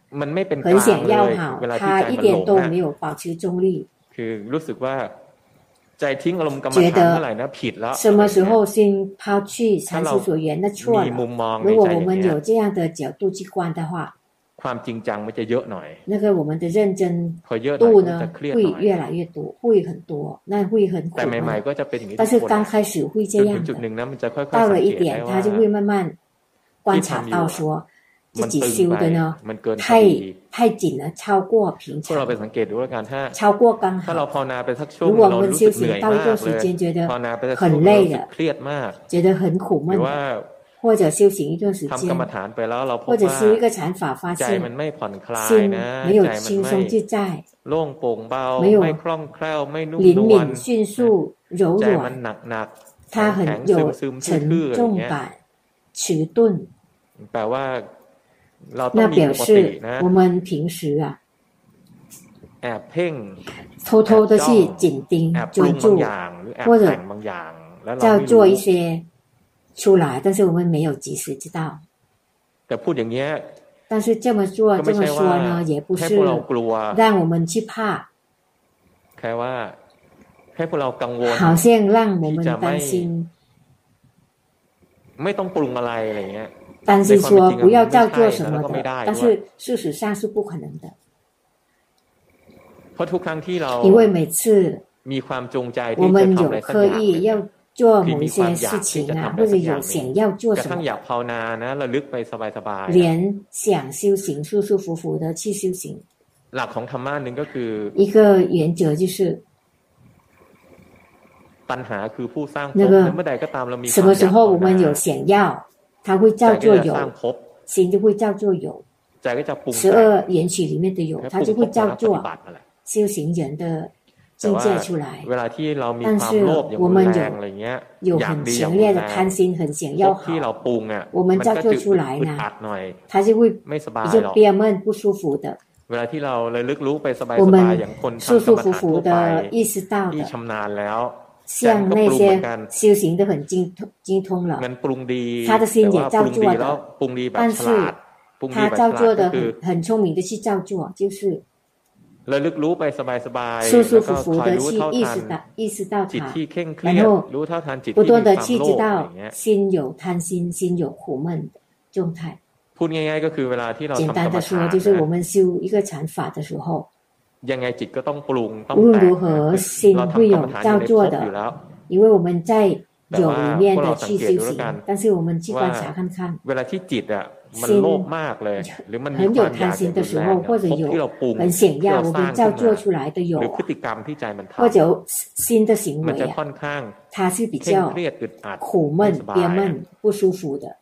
很想要好，他一点都没有保持中立。 觉得什么时候先抛去禅师所言？那错了。如果我们有这样的角度去观的话，那个我们的认真度呢，会越来越多，会很多，那会很恐。但是刚开始会这样的，到了一点，他就会慢慢观察到说。自己修的呢，太太紧了，超过平常。超过刚好。如果我们修行到一段时间觉得很累了，觉得很苦闷了，或者修行一段时间，或者修一个禅法发现心没有轻松自在，没有灵敏、迅速、柔软，它很有沉重感、迟钝。那表示我们平时啊，偷偷的去紧盯、专注，或者叫做一些。出来，但是我们没有及时知道。但是这么做这么说呢，也不是让我们去怕。好像让我们担心。担心说不要照做什么的，但是事实上是不可能的。因为每次我们有刻意要。做某一些事情啊，或者有想要做什么，连想修行舒舒服服的去修行。一个原则就是，那个什么时候我们有想要，他会叫做有，心就会叫做有。十二缘起里面的有，他就会叫做修行人的。境界出来，但是我们有有很强烈的贪心，很想要好，我们造作出来呢，它就会比较憋闷、不舒服的。我们舒舒服服的意识到的， 像那些修行都很精通、精通了，他的心也照做的，但是他照做的很很聪明的去照做，就是。舒舒服服的去意识到意识到它，然后不断的去知道心有贪心，心有苦闷的状态。简单的说，就是我们修一个禅法的时候， 无论如何心会有造作的，因为我们在有里面的去修行，但是我们去观察看看。心很有贪心的时候，或者有很想要我们造做出来的有，或者新的行为啊，它是比较苦闷、憋闷、不舒服的。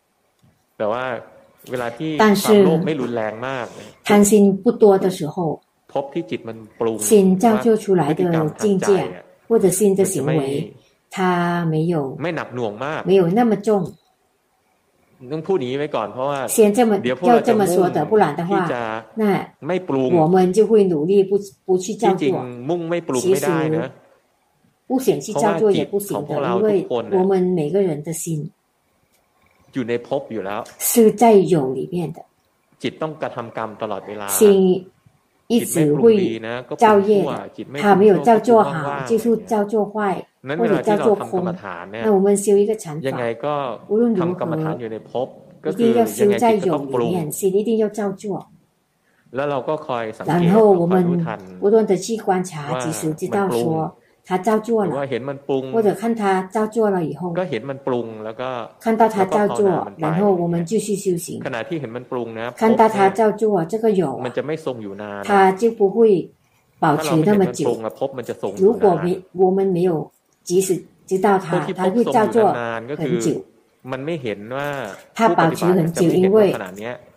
但是贪心不多的时候， 心造就出来的境界或者新的行为，它没有没有那么重。ต้องพูดอย่างนี้ไว้ก่อนเพราะว่า先这么要这么说的不然的话那ไม่ปรุง我们就会努力不不去照做มุ่งไม่ปรุงไม่ได้นะ不想去照做也不行的因为我们每个人的心อยู่ในภพอยู่แล้ว是在有里面的จิตต้องกระทำกรรมตลอดเวลา心 一直会造业他没有造做好就是造作坏或者造作空那我们修一个禅法无论如何一定要修在有里面心一定要照做然后我们不断的去观察及时知道说他照做了或者看他照做了以后看到他照做然后我们继续修行看到他照做这个有他就不会保持那么久如果没我们没有即使知道他他会照做很久 มันไม่เห็นว่า他保持很久因为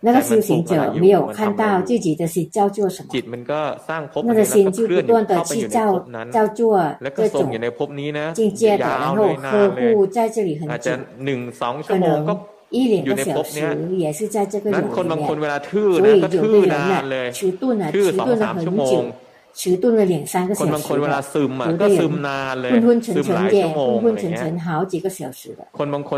那个修行者没有看到自己的心叫做什么จิตมันก็สร้างภพ那个心就不断的去造造作这种境界的然后呵护在这里很久หนึ่งสองชั่วโมงก็一两个小时也是在这个有里面所以有的人呢迟钝了迟钝了很久 迟钝了两三个小时的，有的人างคนเวลาซึมอ่ะก็ซึมนานเลยซึมหลายชั่ว为มงอะไ不เงี้ยคนบางค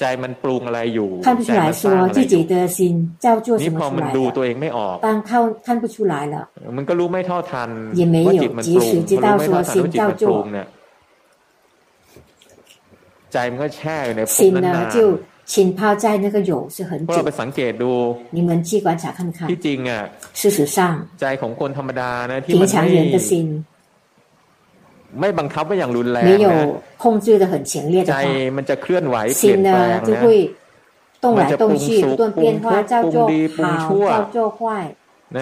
ใจมันปรุงอะไรอยู่看不出来说自己的心叫做什么出来ดูตัวเองไม่ออก当看看不出来了มันก็รู้ไม่เท่าทัน也没有及时知道说心叫做ใจมันก็แช่อยู่ในภพนั้นน就浸泡在那个有是很久。เราไปสังเกตดู你们去观察看看ที่จริงอ่ะ事实上ใจของคนธรรมดานะที่มันไม่ ไม่บังคับไว้อย่างรุนแรงนะ控制的很强烈ใจมันจะเคลื่อนไหวเปลี่ยนแปลงนะ动来动去不断变化叫做好叫做坏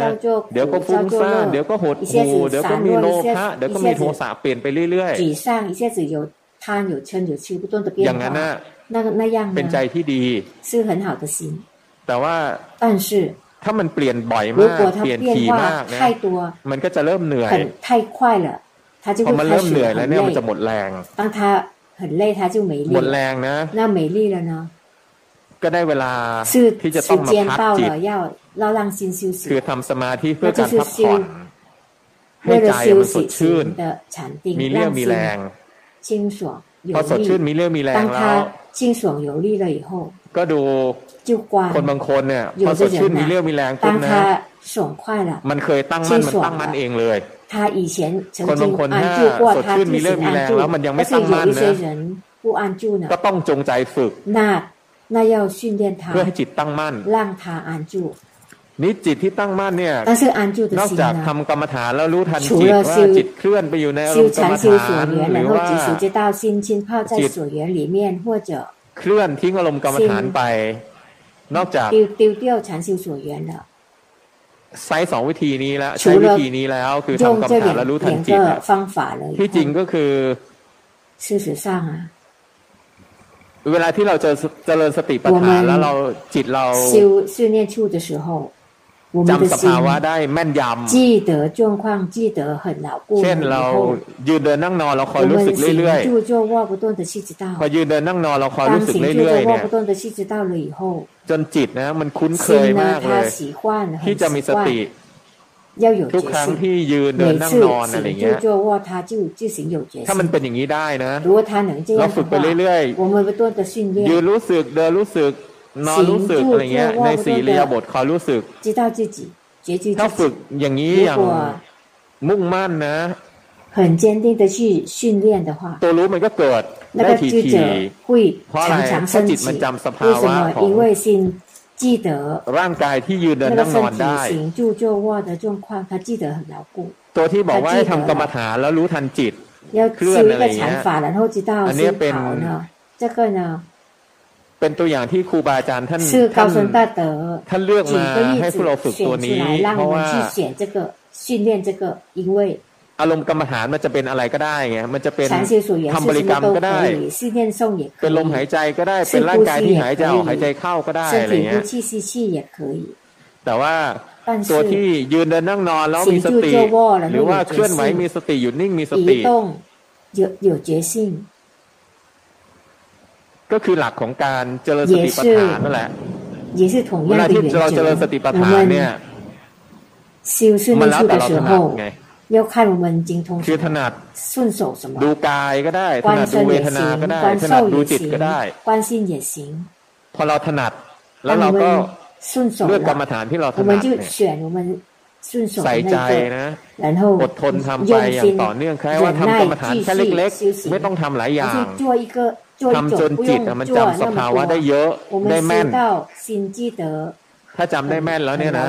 叫做เดี๋ยวก็ฟุ้งซ่านเดี๋ยวก็หดหูเดี๋ยวก็มีโลภะเดี๋ยวก็มีโทสะเปลี่ยนไปเรื่อยๆ沮丧一下子有贪有嗔有痴不断的变化อย่างนั้นน่ะ那那样เป็นใจที่ดี是很好的心แต่ว่า但是ถ้ามันเปลี่ยนบ่อยมากเปลี่ยนถี่มากนะมันก็จะเริ่มเหนื่อย太快了 他就会开始很累。当他很累，他就没力。หมดแรงนะ那没力了呢？ก็ได้เวลาที่จะต้องมาพักจิต要让心休息。คือทำสมาธิเพื่อการพักผ่อนให้ใจมันสดชื่นมีเรี่ยวมีแรง清爽พอสดชื่นมีเรี่ยวมีแรงแล้ว清爽有力了以后ก็ดูคนบางคนเนี่ยพอสดชื่นมีเรี่ยวมีแรงปุ๊บนะมันเคยตั้งมั่นมันตั้งมั่นเองเลย 他以前曾经安住过，他自己安住，但是有一些人不安住呢。ก็ต้องจงใจฝึก那那要训练他，เพื่อให้จิตตั้งมั่น让他安住。นี่จิตที่ตั้งมั่นเนี่ยนอกจากทำกรรมฐานแล้วรู้ทันจิตว่าจิตเคลื่อนไปอยู่ในอารมณ์กรรมฐานหรือว่าจิตเคลื่อนทิ้งอารมณ์กรรมฐานไป นอกจาก丢丢掉禅修所缘了 ใช้สองวิธีนี้แล้วใช้วิธีนี้แล้ว คือทำกรรมฐานแล้วรู้ทันจิตที่จริงก็คือ事实上啊เวลาที่เราจะเจริญสติปัฏฐานแล้วเราจิตเรา修训练处的时候จำสภาวะได้แม่นยำ记得状况记得很牢固เช่นเรายืนเดินนั่งนอนเราคอยรู้สึกเรื่อยๆพอยืนเดินนั่งนอนเราคอยรู้สึกเรื่อยๆเนี่ย จนจิตนะ มันคุ้นเคยมากเลยที่จะมีสติทุกครั้งที่ยืนเดินนั่งนอนอะไรเงี้ยถ้ามันเป็นอย่างนี้ได้นะเราฝึกไปเรื่อยๆยืนรู้สึกเดินรู้สึกนอนรู้สึกอะไรเงี้ยในสี่เรียบทคอยรู้สึกถ้าฝึกอย่างนี้อย่างมุ่งมั่นนะ 很坚定的去训练的话ตัวรู้มันก็เกิดได้ทีทีเพราะอะไรถ้าจิตมันจำสภาวะของ记得ร่างกายที่ยืนเดินนั่งนอนได้就坐卧的状况他记得很牢固ตัวที่บอกว่าให้ทำกรรมฐานแล้วรู้ทันจิตเคลื่อนอะไรเงี้ยอันนี้เป็น这个呢เป็นตัวอย่างที่ครูบาอาจารย์ท่านท่านท่านเลือกมาให้พวกเราฝึกตัวนี้เพราะว่า อารมณ์กรรมฐานมันจะเป็นอะไรก็ได้ไงมันจะเป็นทำบริกรรมก็ได้เป็นลมหายใจก็ได้เป็นร่างกายที่หายใจออกหายใจเข้าก็ได้อะไรเงี้ยแต่ว่าตัวที่ยืนเดินนั่งนอนแล้วมีสติหรือว่าเคลื่อนไหวมีสติหยุดนิ่งมีสติก็คือหลักของการเจริญสติปัฏฐานนั่นแหละเวลาที่เราเจริญสติปัฏฐานเนี่ยมันแล้วแต่เราถนัดไง 要看我们精通คือถนัด顺手什么ดูกายก็ได้ถนัดดูเวทนาก็ได้ถนัดดูจิตก็ได้关心也行พอเราถนัด แล้วเราก็เลือกกรรมฐานที่เราถนัดเนี่ยใส่ใจนะอดทนทำไปอย่างต่อเนื่องแค่ว่าทำกรรมฐานแค่เล็กๆ ไม่ต้องทำหลายอย่างทำจนจิตมันจำสภาวะได้เยอะได้แม่นถ้าจำได้แม่นแล้วเนี่ยนะ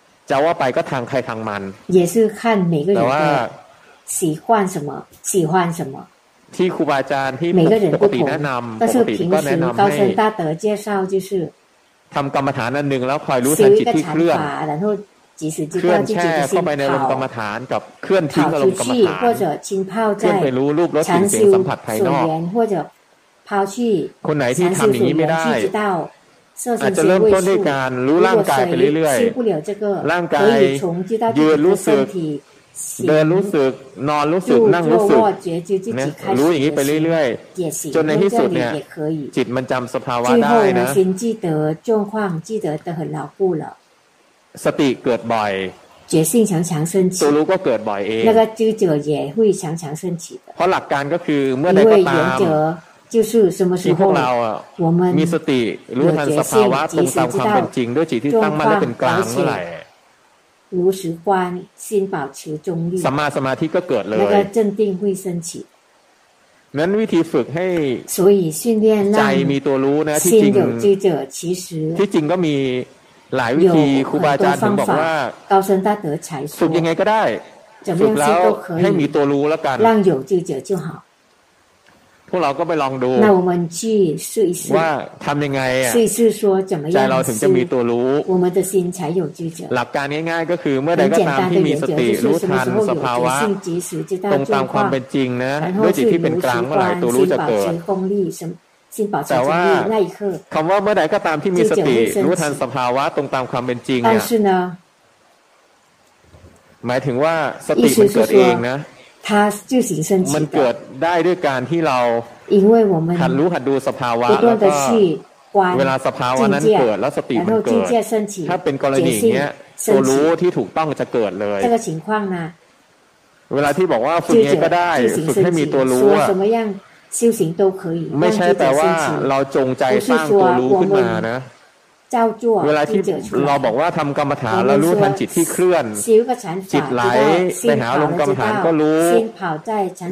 จะว่าไปก็ทางใครทางมัน 也是看每个人的喜欢什么，喜欢什么。ที่ครูบาอาจารย์ที่ปกติแนะนำปกติก็แนะนำให้ทำกรรมฐานอันหนึ่งแล้วคอยรู้ทันจิตที่เคลื่อนเคลื่อนแช่เข้าไปในลมกรรมฐานกับเคลื่อนทิ้งอารมณ์กรรมฐานเคลื่อนไปรู้รูปรสกลิ่นเสียงสัมผัสภายนอกคนไหนที่ทำอย่างนี้ไม่ได้ อาจจะเริ่มต้นด้วยการรู้ร่างกายไปเรื่อยๆร่างกายยืนรู้สึกเดินรู้สึกนอนรู้สึกนั่งรู้สึกนะรู้อย่างนี้ไปเรื่อยๆจนในที่สุดเนี่ยจิตมันจำสภาวะได้นะสติเกิดบ่อย觉性常常升起ตัวรู้ก็เกิดบ่อยเอง那个知者也会常常升起的เพราะหลักการก็คือเมื่อใดก็ตาม 就是什么时候我们มีสติรู้ทันสภาวะตรงตามความเป็นจริงด้วยจิตที่ตั้งมั่นและเป็นกลางเมื่อไหร่如实观心保持中立สัมมาสมาธิก็เกิดเลย那个镇定会升起นั้นวิธีฝึกให้所以训练ใจมีตัวรู้นะที่จริงที่จริงก็มีหลายวิธีครูบาอาจารย์ถึงบอกว่าฝึกยังไงก็ได้ฝึกแล้วให้มีตัวรู้แล้วกัน พวกเราก็ไปลองดูว่าทำยังไงอะใจเราถึงจะมีตัวรู้หลักการง่ายๆก็คือเมื่อใดก็ตามที่มีสติรู้ทันสภาวะตรงตามความเป็นจริงนะด้วยจิตที่เป็นกลางเมื่อไหร่ตัวรู้จะเกิดแต่ว่าคำว่าเมื่อใดก็ตามที่มีสติรู้ทันสภาวะตรงตามความเป็นจริงเนี่ยหมายถึงว่าสติมันเกิดเองนะ มันเกิดได้ด้วยการที่เราหัดรู้หัดดูสภาวะแล้วก็เวลาสภาวะนั้นเกิดแล้วสติมันเกิดถ้าเป็นกรณีอย่างเงี้ยตัวรู้ที่ถูกต้องจะเกิดเลยเวลาที่บอกว่าฝึกเงี้ยก็ได้ฝึกให้มีตัวรู้อะ修行都可以ไม่ใช่แต่ว่าเราจงใจสร้างตัวรู้ขึ้นมานะ เวลาที่เราบอกว่าทำกรรมฐานแล้วรู้ทันจิตที่เคลื่อนจิตไหลไปหาอารมณ์กรรมฐานก็รู้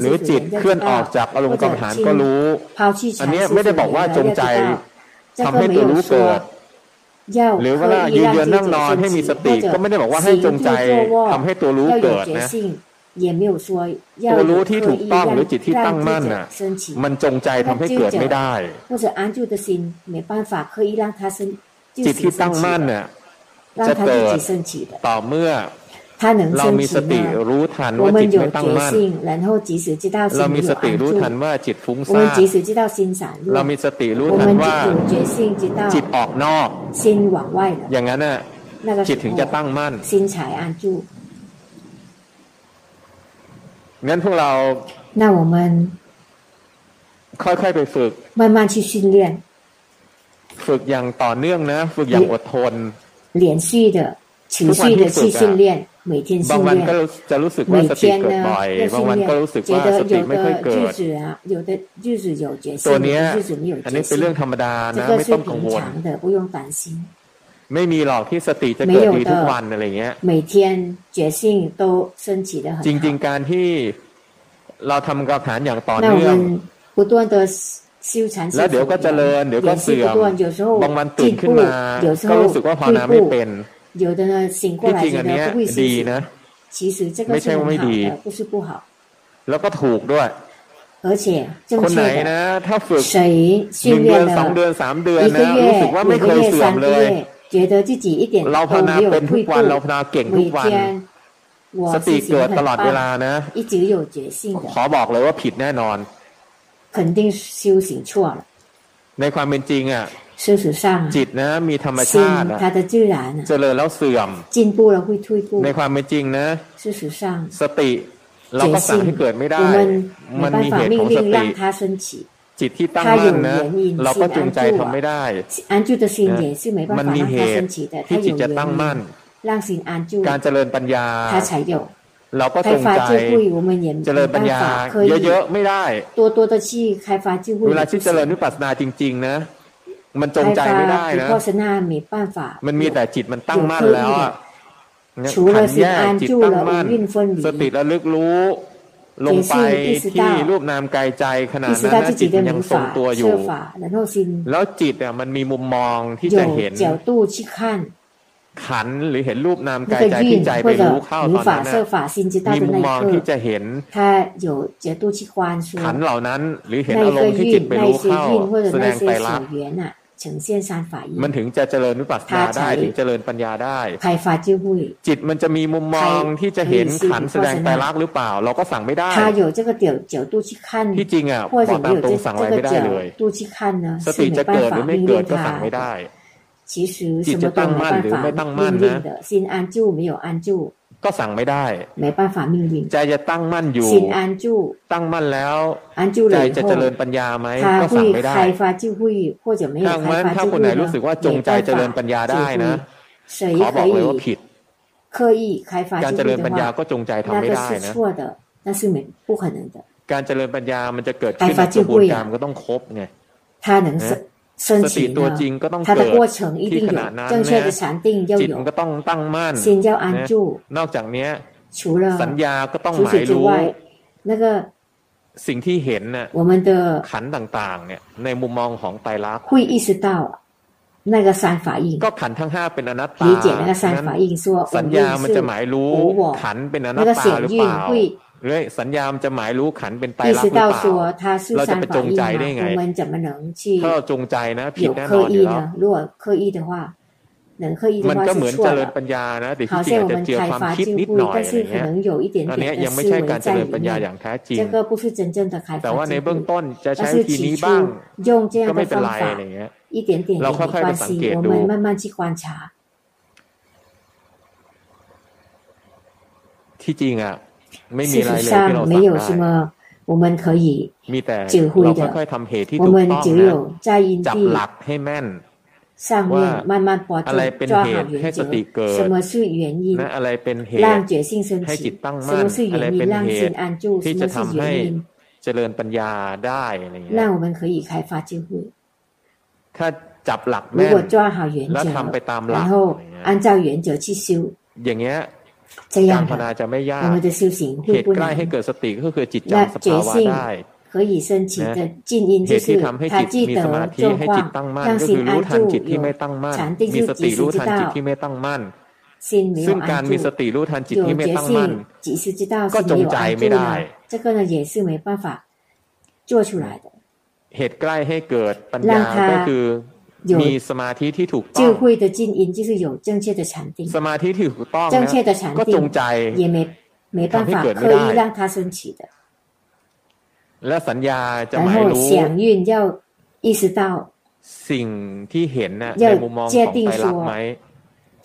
หรือจิตเคลื่อนออกจากอารมณ์กรรมฐานก็รู้ อันนี้ไม่ได้บอกว่าจงใจทำให้ตัวรู้เกิดหรือว่ายืนเยืนนั่งนอนให้มีสติก็ไม่ได้บอกว่าให้จงใจทำให้ตัวรู้เกิดนะตัวรู้ที่ถูกต้องหรือจิตที่ตั้งมั่นน่ะมันจงใจทำให้เกิดไม่ได้ จิตที่ตั้งมั่นน่ะจะเกิดต่อเมื่อเรามีสติรู้ทันว่าจิตไม่ตั้งมั่นเรามีสติรู้ทันว่าจิตฟุ้งซ่านเรามีสติรู้ทันว่าจิตออกนอกอย่างนั้นน่ะจิตถึงจะตั้งมั่นงั้นพวกเรา那我们ค่อยๆไปฝึก慢慢去训练 ฝึกอย่างต่อเนื่องนะ ฝึกอย่างอดทน连续的持续的去训练每天บางวันก็จะรู้สึกว่าสติเกิดบ่อยบางวันก็รู้สึกว่าสติไม่ค่อยเกิดตัวนี้อันนี้เป็นเรื่องธรรมดานะไม่ต้องกังวลไม่มีหรอกที่สติจะเกิดดีทุกวันอะไรเงี้ย每天觉性都升起的很จริงๆการที่เราทำกรรมฐานอย่างต่อเนื่อง不断的修禅 แล้วเดี๋ยวก็เจริญเดี๋ยวก็เสื่อมบางวันตื่นขึ้นมาก็รู้สึกว่าภาวนาไม่เป็นที่จริงอันนี้ดีนะไม่ใช่ว่าไม่ดีแล้วก็ถูกด้วยคนไหนนะ ถ้าฝึกหนึ่งเดือนสองเดือนสามเดือนนะรู้สึกว่าไม่เคยเสื่อมเลยเราภาวนาเป็นทุกวันเราภาวนาเก่งทุกวันสติเกิดตลอดเวลานะขอบอกเลยว่าผิดแน่นอน 肯定修行错了ในความเป็นจริงอ่ะ事实上จิตนะ มีธรรมชาติ它的自然เจริญแล้วเสื่อม进步了会退步ในความเป็นจริงนะ事实上สติเราก็สั่งให้เกิดไม่ได้มันมีเหตุของสติจิตที่ตั้งมั่นนะเราก็จูงใจทำไม่ได้มันมีเหตุที่จิตจะตั้งมั่นการเจริญปัญญา เราก็ตรงใจเจริญปัญญา เยอะๆไม่ได้ตัวตัวตชีเวลาที่เจริญวิปัสนาจริง ๆ นะมันจงใจไม่ได้นะมันมีแต่จิตมันตั้งมั่นแล้วอะขันแยกจิตตั้งมั่นสติระลึกรู้ลงไปที่รูปนามกายใจขณะนั้นจิตยังทรงตัวอยู่ แล้วจิตเนี่ยมันมีมุมมองที่จะเห็น ขันหรือเห็นรูปนามกายใจที่ใจไปรู้เข้าตอนนั้นมีมุมมองที่จะเห็นขันเหล่านั้นหรือเห็นอารมณ์ที่จิตไปรู้เข้าแสดงไปรับมันถึงจะเจริญวิปัสสนาได้ถึงเจริญปัญญาได้จิตมันจะมีมุมมองที่จะเห็นขันแสดงไตรลักษณ์หรือเปล่า เราก็สั่งไม่ได้ที่จริงอะบอกตามตรงสั่งอะไรไม่ได้เลยสติจะเกิดหรือไม่เกิดก็สั่งไม่ได้ 其实什么都没办法命令的心安住没有安住ก็สั่งไม่ได้没办法命令ใจจะตั้งมั่นอยู่心安住ตั้งมั่นแล้ว安住ใจจะเจริญปัญญาไหมก็สั่งไม่ได้开发就会或者没有开发ถ้าคนไหนรู้สึกว่าจงใจเจริญปัญญาได้นะขอบอกเลยว่าผิด刻意开发การเจริญปัญญาก็จงใจทำไม่ได้นะ错的那是没不可能的การเจริญปัญญามันจะเกิดขึ้นกระบวนการก็ต้องครบไง它能 升起呢，它的过程一定有正确的禅定要有，心要安住。นอกจากเนี้ย除了สัญญาก็ต้องหมายรู้那个สิ่งที่เห็นน่ะ我们的ขันต่างๆ เนี่ย ในมุมมองของไตรลักษณ์会意识到那个三法印ก็ขันทั้งห้าเป็นอนัตตา理解那个三法印说สัญญามันจะหมายรู้ขันเป็นอนัตตาหรือเปล่า เรื่อยสัญญามันจะหมายรู้ขันเป็นไตรลักษณ์หรือเปล่าเราจะไปจงใจได้ไงถ้าเราจงใจนะผิดแน่นอนอยู่แล้วมันก็เหมือนเจริญปัญญานะแต่ที่จริงอาจจะเจือความคิดนิดหน่อยอะไรเงี้ยอันนี้ยังไม่ใช่การเจริญปัญญาอย่างแท้จริงแต่ว่าในเบื้องต้นจะใช้วิธีนี้บ้างก็ไม่เป็นไรอะไรเงี้ยเราค่อยๆไปสังเกตดูที่จริงอะ ไม่มีอะไรเลยที่เราสั่งได้我们可以มีแต่เราค่อยๆทำเหตุที่ถูกต้องนะจับหลักให้แม่น上面慢慢把抓好原则，什么是原因让觉性升起？什么是原因让心安住？什么是原因เจริญปัญญาได้อะไรเงี้ย让我们可以开发智慧ถ้าจับหลักแม่นแล้วทำไปตามหลัก然后按照原则去修อย่างเงี้ย 这样ภาวนาจะไม่ยาก我们的修行เหตุใกล้ให้เกิดสติก็คือจิตจำสภาวะได้可以升起的静音就是他记得状况，让心安住。禅定มีสติรู้ทันจิตที่ไม่ตั้งมั่นซึ่งการมีสติรู้ทันจิตที่ไม่ตั้งมั่นก็จงใจไม่ได้这个呢也是没办法做出来的เหตุใกล้ให้เกิดปัญญาก็คือ มีสมาธิที่ถูกต้อง智慧的静音就是有正确的禅定สมาธิที่ถูกต้อง正确的禅定ก็จงใจ也没没办法刻意让它升起的และสัญญาจะหมายรู้响韵要意识到สิ่งที่เห็นน่ะในมุมมองของไตรลักษณ์ไหม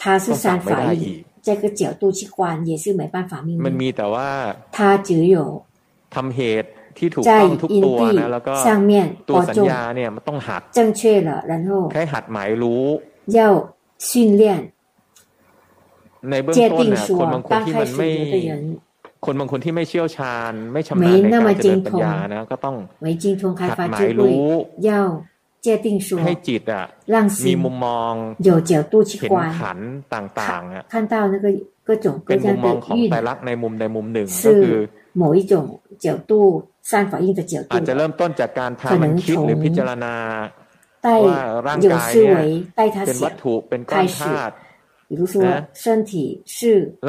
它是三法印这个角度去观也是没办法命令มันมีแต่ว่า它只有ทำเหตุ ที่ถูกต้องทุกตัวนะแล้วก็ตัวสัญญาเนี่ยมันต้องหัด正确了然后แค่หัดหมายรู้要训练ในเบื้องต้นเนี่ยคนบางคนที่มันไม่คนบางคนที่ไม่เชี่ยวชาญ ไม่ชำนาญในการเจริญปัญญานะก็ต้องหัดหมายรู้ให้จิตอ่ะมีมุมมองเห็นขันต่างๆ อ่ะเป็นมุมมองของแต่ลักในมุมใดมุมหนึ่งก็คือ某一种角度三法印的角度อาจจะเริ่มต้นจากการพามันคิดหรือพิจารณาว่าร่างกายเนี่ยเป็นวัตถุเป็นก้อนธาตุ比如说身体是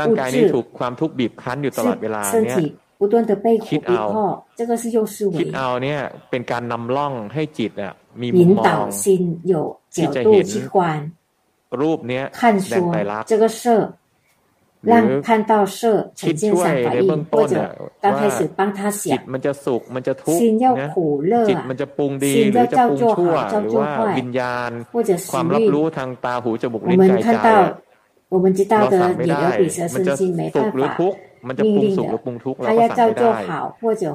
ร่างกายนี้ถูกความทุกข์บีบคั้นอยู่ตลอดเวลาเนี่ย不断的被苦逼迫这个是又是คิดเอาเนี่ยเป็นการนำล่องให้จิตอ่ะมีมุมมอง有角度去观รูปเนี้ย看说这个色 让看到色呈现上反应，或者刚开始帮他想，心要苦乐啊，心要造作好、造作坏，或者食欲。我们看到，我们知道的眼、耳、鼻、舌、身、心没办法。 มันจะปรุงสุขหรือปรุงทุกข์เราก็สั่งไม่ได้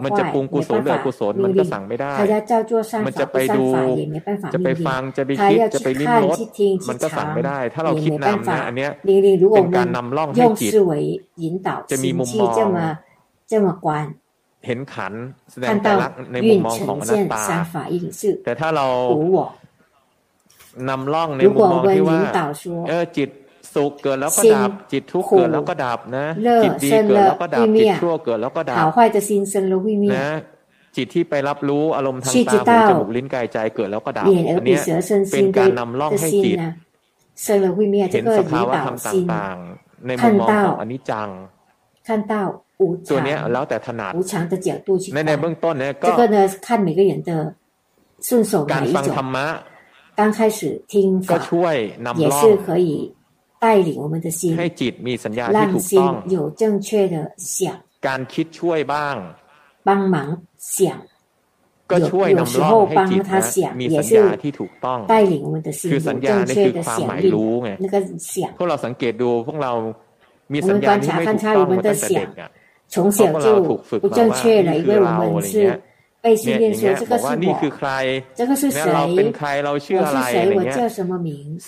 มันจะปรุงกุศลหรือกุศลมันก็สั่งไม่ได้มันจะไปดูจะไปฟังจะไปคิดจะไปลิ้มรสมันก็สั่งไม่ได้ ถ้าเราคิดนำนะอันเนี้ยเป็นการนำล่องให้จิตจะมีมุมมองเห็นขันแสดงแต่ลักในมุมมองของอนัตตาแต่ถ้าเรานำล่องในมุมมองที่ว่าเออจิต สุขเกิดแล้วก็ดับจิตทุกข์เกิดแล้วก็ดับนะ จิตดีเกิดแล้วก็ดับจิตชั่วเกิดแล้วก็ดับนะจิตที่ไปรับรู้อารมณ์ทางตาหูจมูกลิ้นกายใจเกิดแล้วก็ดับอันนี้เป็นการนำล่องให้จิตเห็นสภาวะธรรมต่างๆ ในมุมมองของอนี้จังตัวเนี้ยแล้วแต่ถนัดในในเบื้องต้นเนี่ยก็การฟังธรรมะก็ช่วยนำล่อง 带领我们的心ให้จิตมีสัญญาที่ถูกต้อง有正确的想การคิดช่วยบ้าง帮忙想ก็ช่วยนำล่องให้จิตนะมีสัญญาที่ถูกต้องคือสัญญานี่คือความหมายรู้ไงพวกเราสังเกตดูพวกเรามีสัญญาที่ไม่ถูกต้องมาตั้งแต่เด็กอ่ะ从小就不正确了，因为我们是 被训练说这个是我，这个是谁？เราเป็นใครเราชื่ออะไรอะไรเงี้ย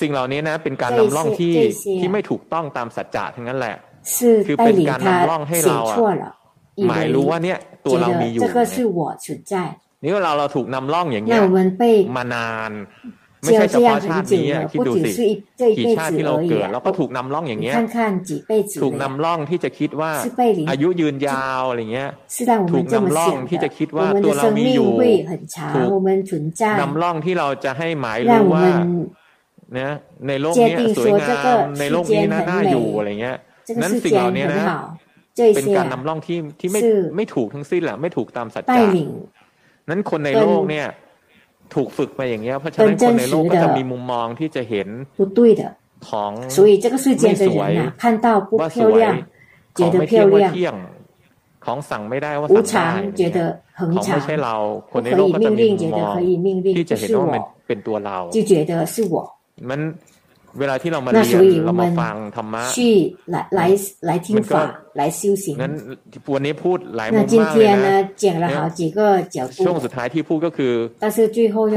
สิ่งเหล่านี้นะเป็นการนำล่องที่ที่ไม่ถูกต้องตามสัจจะทั้งนั้นแหละคือเป็นการนำล่องให้เราหมายรู้ว่าเนี่ยตัวเรามีอยู่นี่เวลาเราถูกนำล่องอย่างเงี้ยมานาน ไม่ใช่เฉพาะชาตินี้คิดดูสิกี่ชาติที่เราเกิดเราก็ถูกนำล่องอย่างเงี้ยถูกนำล่องที่จะคิดว่าอายุยืนยาวอะไรเงี้ยถูกนำล่องที่จะคิดว่าตัวเรามีอยู่ถูกนำล่องที่เราจะให้หมายรู้ว่าเนี่ยในโลกนี้สวยงามในโลกนี้น่าอยู่อะไรเงี้ยนั้นสิ่งเหล่านี้นะเป็นการนำล่องที่ที่ไม่ไม่ถูกทั้งสิ้นแหละไม่ถูกตามสัจจะนั้นคนในโลกเนี่ย ถูกฝึกมาอย่างเงี้ยเพราะฉะนั้นคนในโลกก็จะมีมุมมองที่จะเห็นของไม่สวยว่าสวยของไม่เที่ยงว่าเที่ยงของสั่งไม่ได้ว่าสั่งได้ของไม่ใช่เราคนในโลกก็จะมีมุมมองที่จะเห็นว่ามันเป็นตัวเรา就觉มัน เวลาที่เรามาเรียนเรามาฟังธรรมะ去来来来听法来修行งั้นวันนี้พูดหลายมุมมากเลยนะ讲了好几个角度ช่วงสุดท้ายที่พูดก็คือ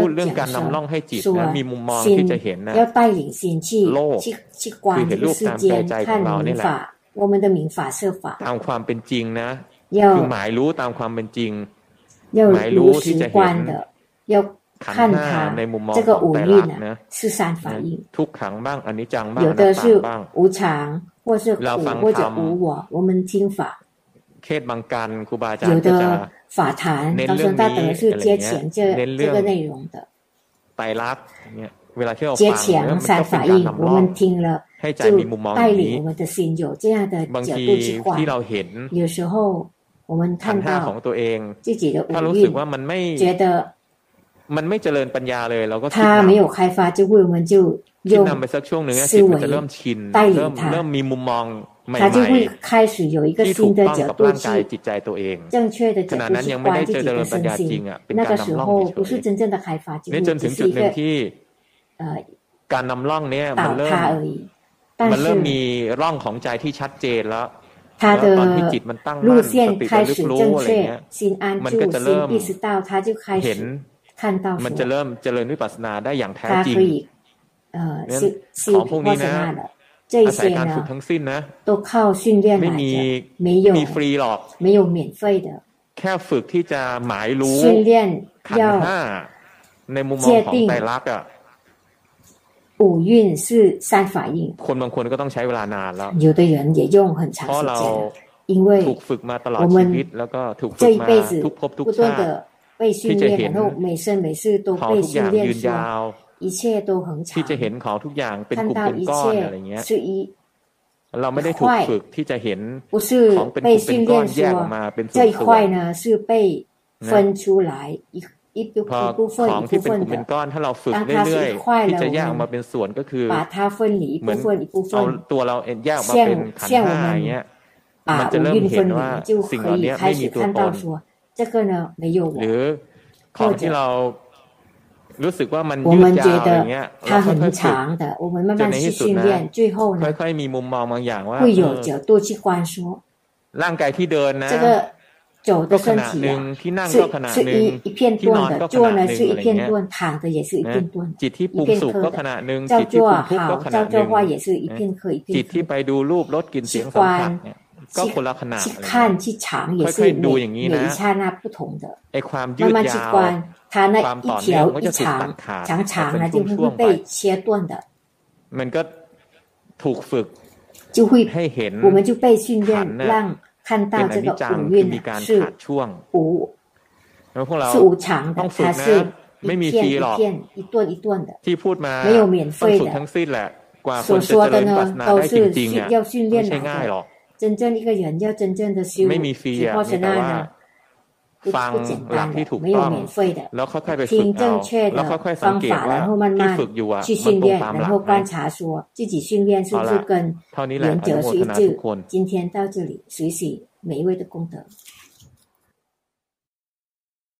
พูดเรื่องการนำล่องให้จิตนะมีมุมมองที่จะเห็นนะ要带领心去โลก去观这个世间看民法我们的民法设法ตามความเป็นจริงนะคือหมายรู้ตามความเป็นจริงหมายรู้ที่จะเห็น要 看他这个五蕴呢是三法印，有的是无常，或是苦，或者无我。我们听法，有的法坛，高僧大德是接前这这个内容的。接前三法印，我们听了就带领我们的心有这样的角度去观。有时候我们看到自己的五蕴，觉得。 มันไม่เจริญปัญญาเลยเราก็ถ้า没有开发智慧我们就用นำไปสักช่วงหนึ่งจิตมันจะเริ่มชินเริ่มเริ่มมีมุมมองใหม่ๆที่ถูกต้องกับร่างกายจิตใจตัวเองขณะนั้นยังไม่ได้เจริญปัญญาจริงอ่ะเป็นการนำล่องเฉยๆนี่จนถึงจุดหนึ่งที่การนำล่องเนี้ยมันเริ่มมันเริ่มมีร่องของใจที่ชัดเจนแล้ว他的路线开始正确，心安住，心意识到，他就开始 มันจะเริ่มเจริญวิปัสสนาได้อย่างแท้จริงของพวกนี้นะอาศัยการฝึกทั้งสิ้นนะไม่มีไม่มีฟรีหรอกแค่ฝึกที่จะหมายรู้ขันห้าในมุมมองของไตรลักษณ์อ่ะ五蕴是三法印คนบางคนก็ต้องใช้เวลานานแล้ว有的人也用很长时间因为ถูกฝึกมาตลอ ดชีวิตแล้วก็ถูกฝึกมาทุกภพทุกชาติ被训练，然后每生每世都被训练说一切都很长。ที่จะเห็นของทุกอย่างเป็นกลุ่มเป็นก้อนอะไรเงี้ยเราไม่ได้ถูกฝึกที่จะเห็นของเป็นกลุ่มเป็นก้อนแยกออกมาเป็นส่วนๆ这一块呢是被分出来一一部部分ของที่เป็นกลุ่มเป็นก้อนถ้าเราฝึกเรื่อยๆที่จะแยกออกมาเป็นส่วนก็คือเหมือนเอาตัวเราเองแยกออกมาเป็นขันธ์ห้าอย่างเงี้ยมันจะเริ่มเห็นว่าสิ่งเหล่านี้ไม่มีตัวตน 这个呢没有我หรือของที่เรารู้สึกว่ามันยืดยาวอย่างเงี้ย它很长的我们慢慢去训练最后呢ค่อยๆมีมุมมองบางอย่างว่า会有角度去观说ร่างกายที่เดินนะ这个走的身体啊是是一一片段的坐呢是一片段躺的也是一片段จิตที่ปรุงสุขก็ขณะหนึ่งจิตที่ปรุงทุกข์ก็ขณะหนึ่งจิตที่ไปดูรูปรสกลิ่นเสียงสัมผัสเนี่ย ก็คนละขนาด去看去尝也是每每一刹那不同的ไอความยืดยาว它那一条一长长长呢就会被切断的มันก็ ถูกฝึก就会ให้เห็น我们就被训练让看到这个五蕴是无是无常的它是ไม่มีฟรีหรอกที่พูดมาต้องฝึกทั้งสิ้นแหละกว่าคนจะเจริญปัสนาได้จริงๆอ่ะไม่ใช่ง่ายหรอก 真正一个人要真正的修ไม่มีฟรีอ่ะแต่ว่าฟังหลักที่ถูกต้องแล้วค่อยๆไปฝึกเอาแล้วค่อยๆสังเกตว่าที่ฝึกอยู่อ่ะมันตรงตามหลักไหมเอาละเท่านี้แหละอนุโมทนาทุกคน今天到这里学习每一位的功德。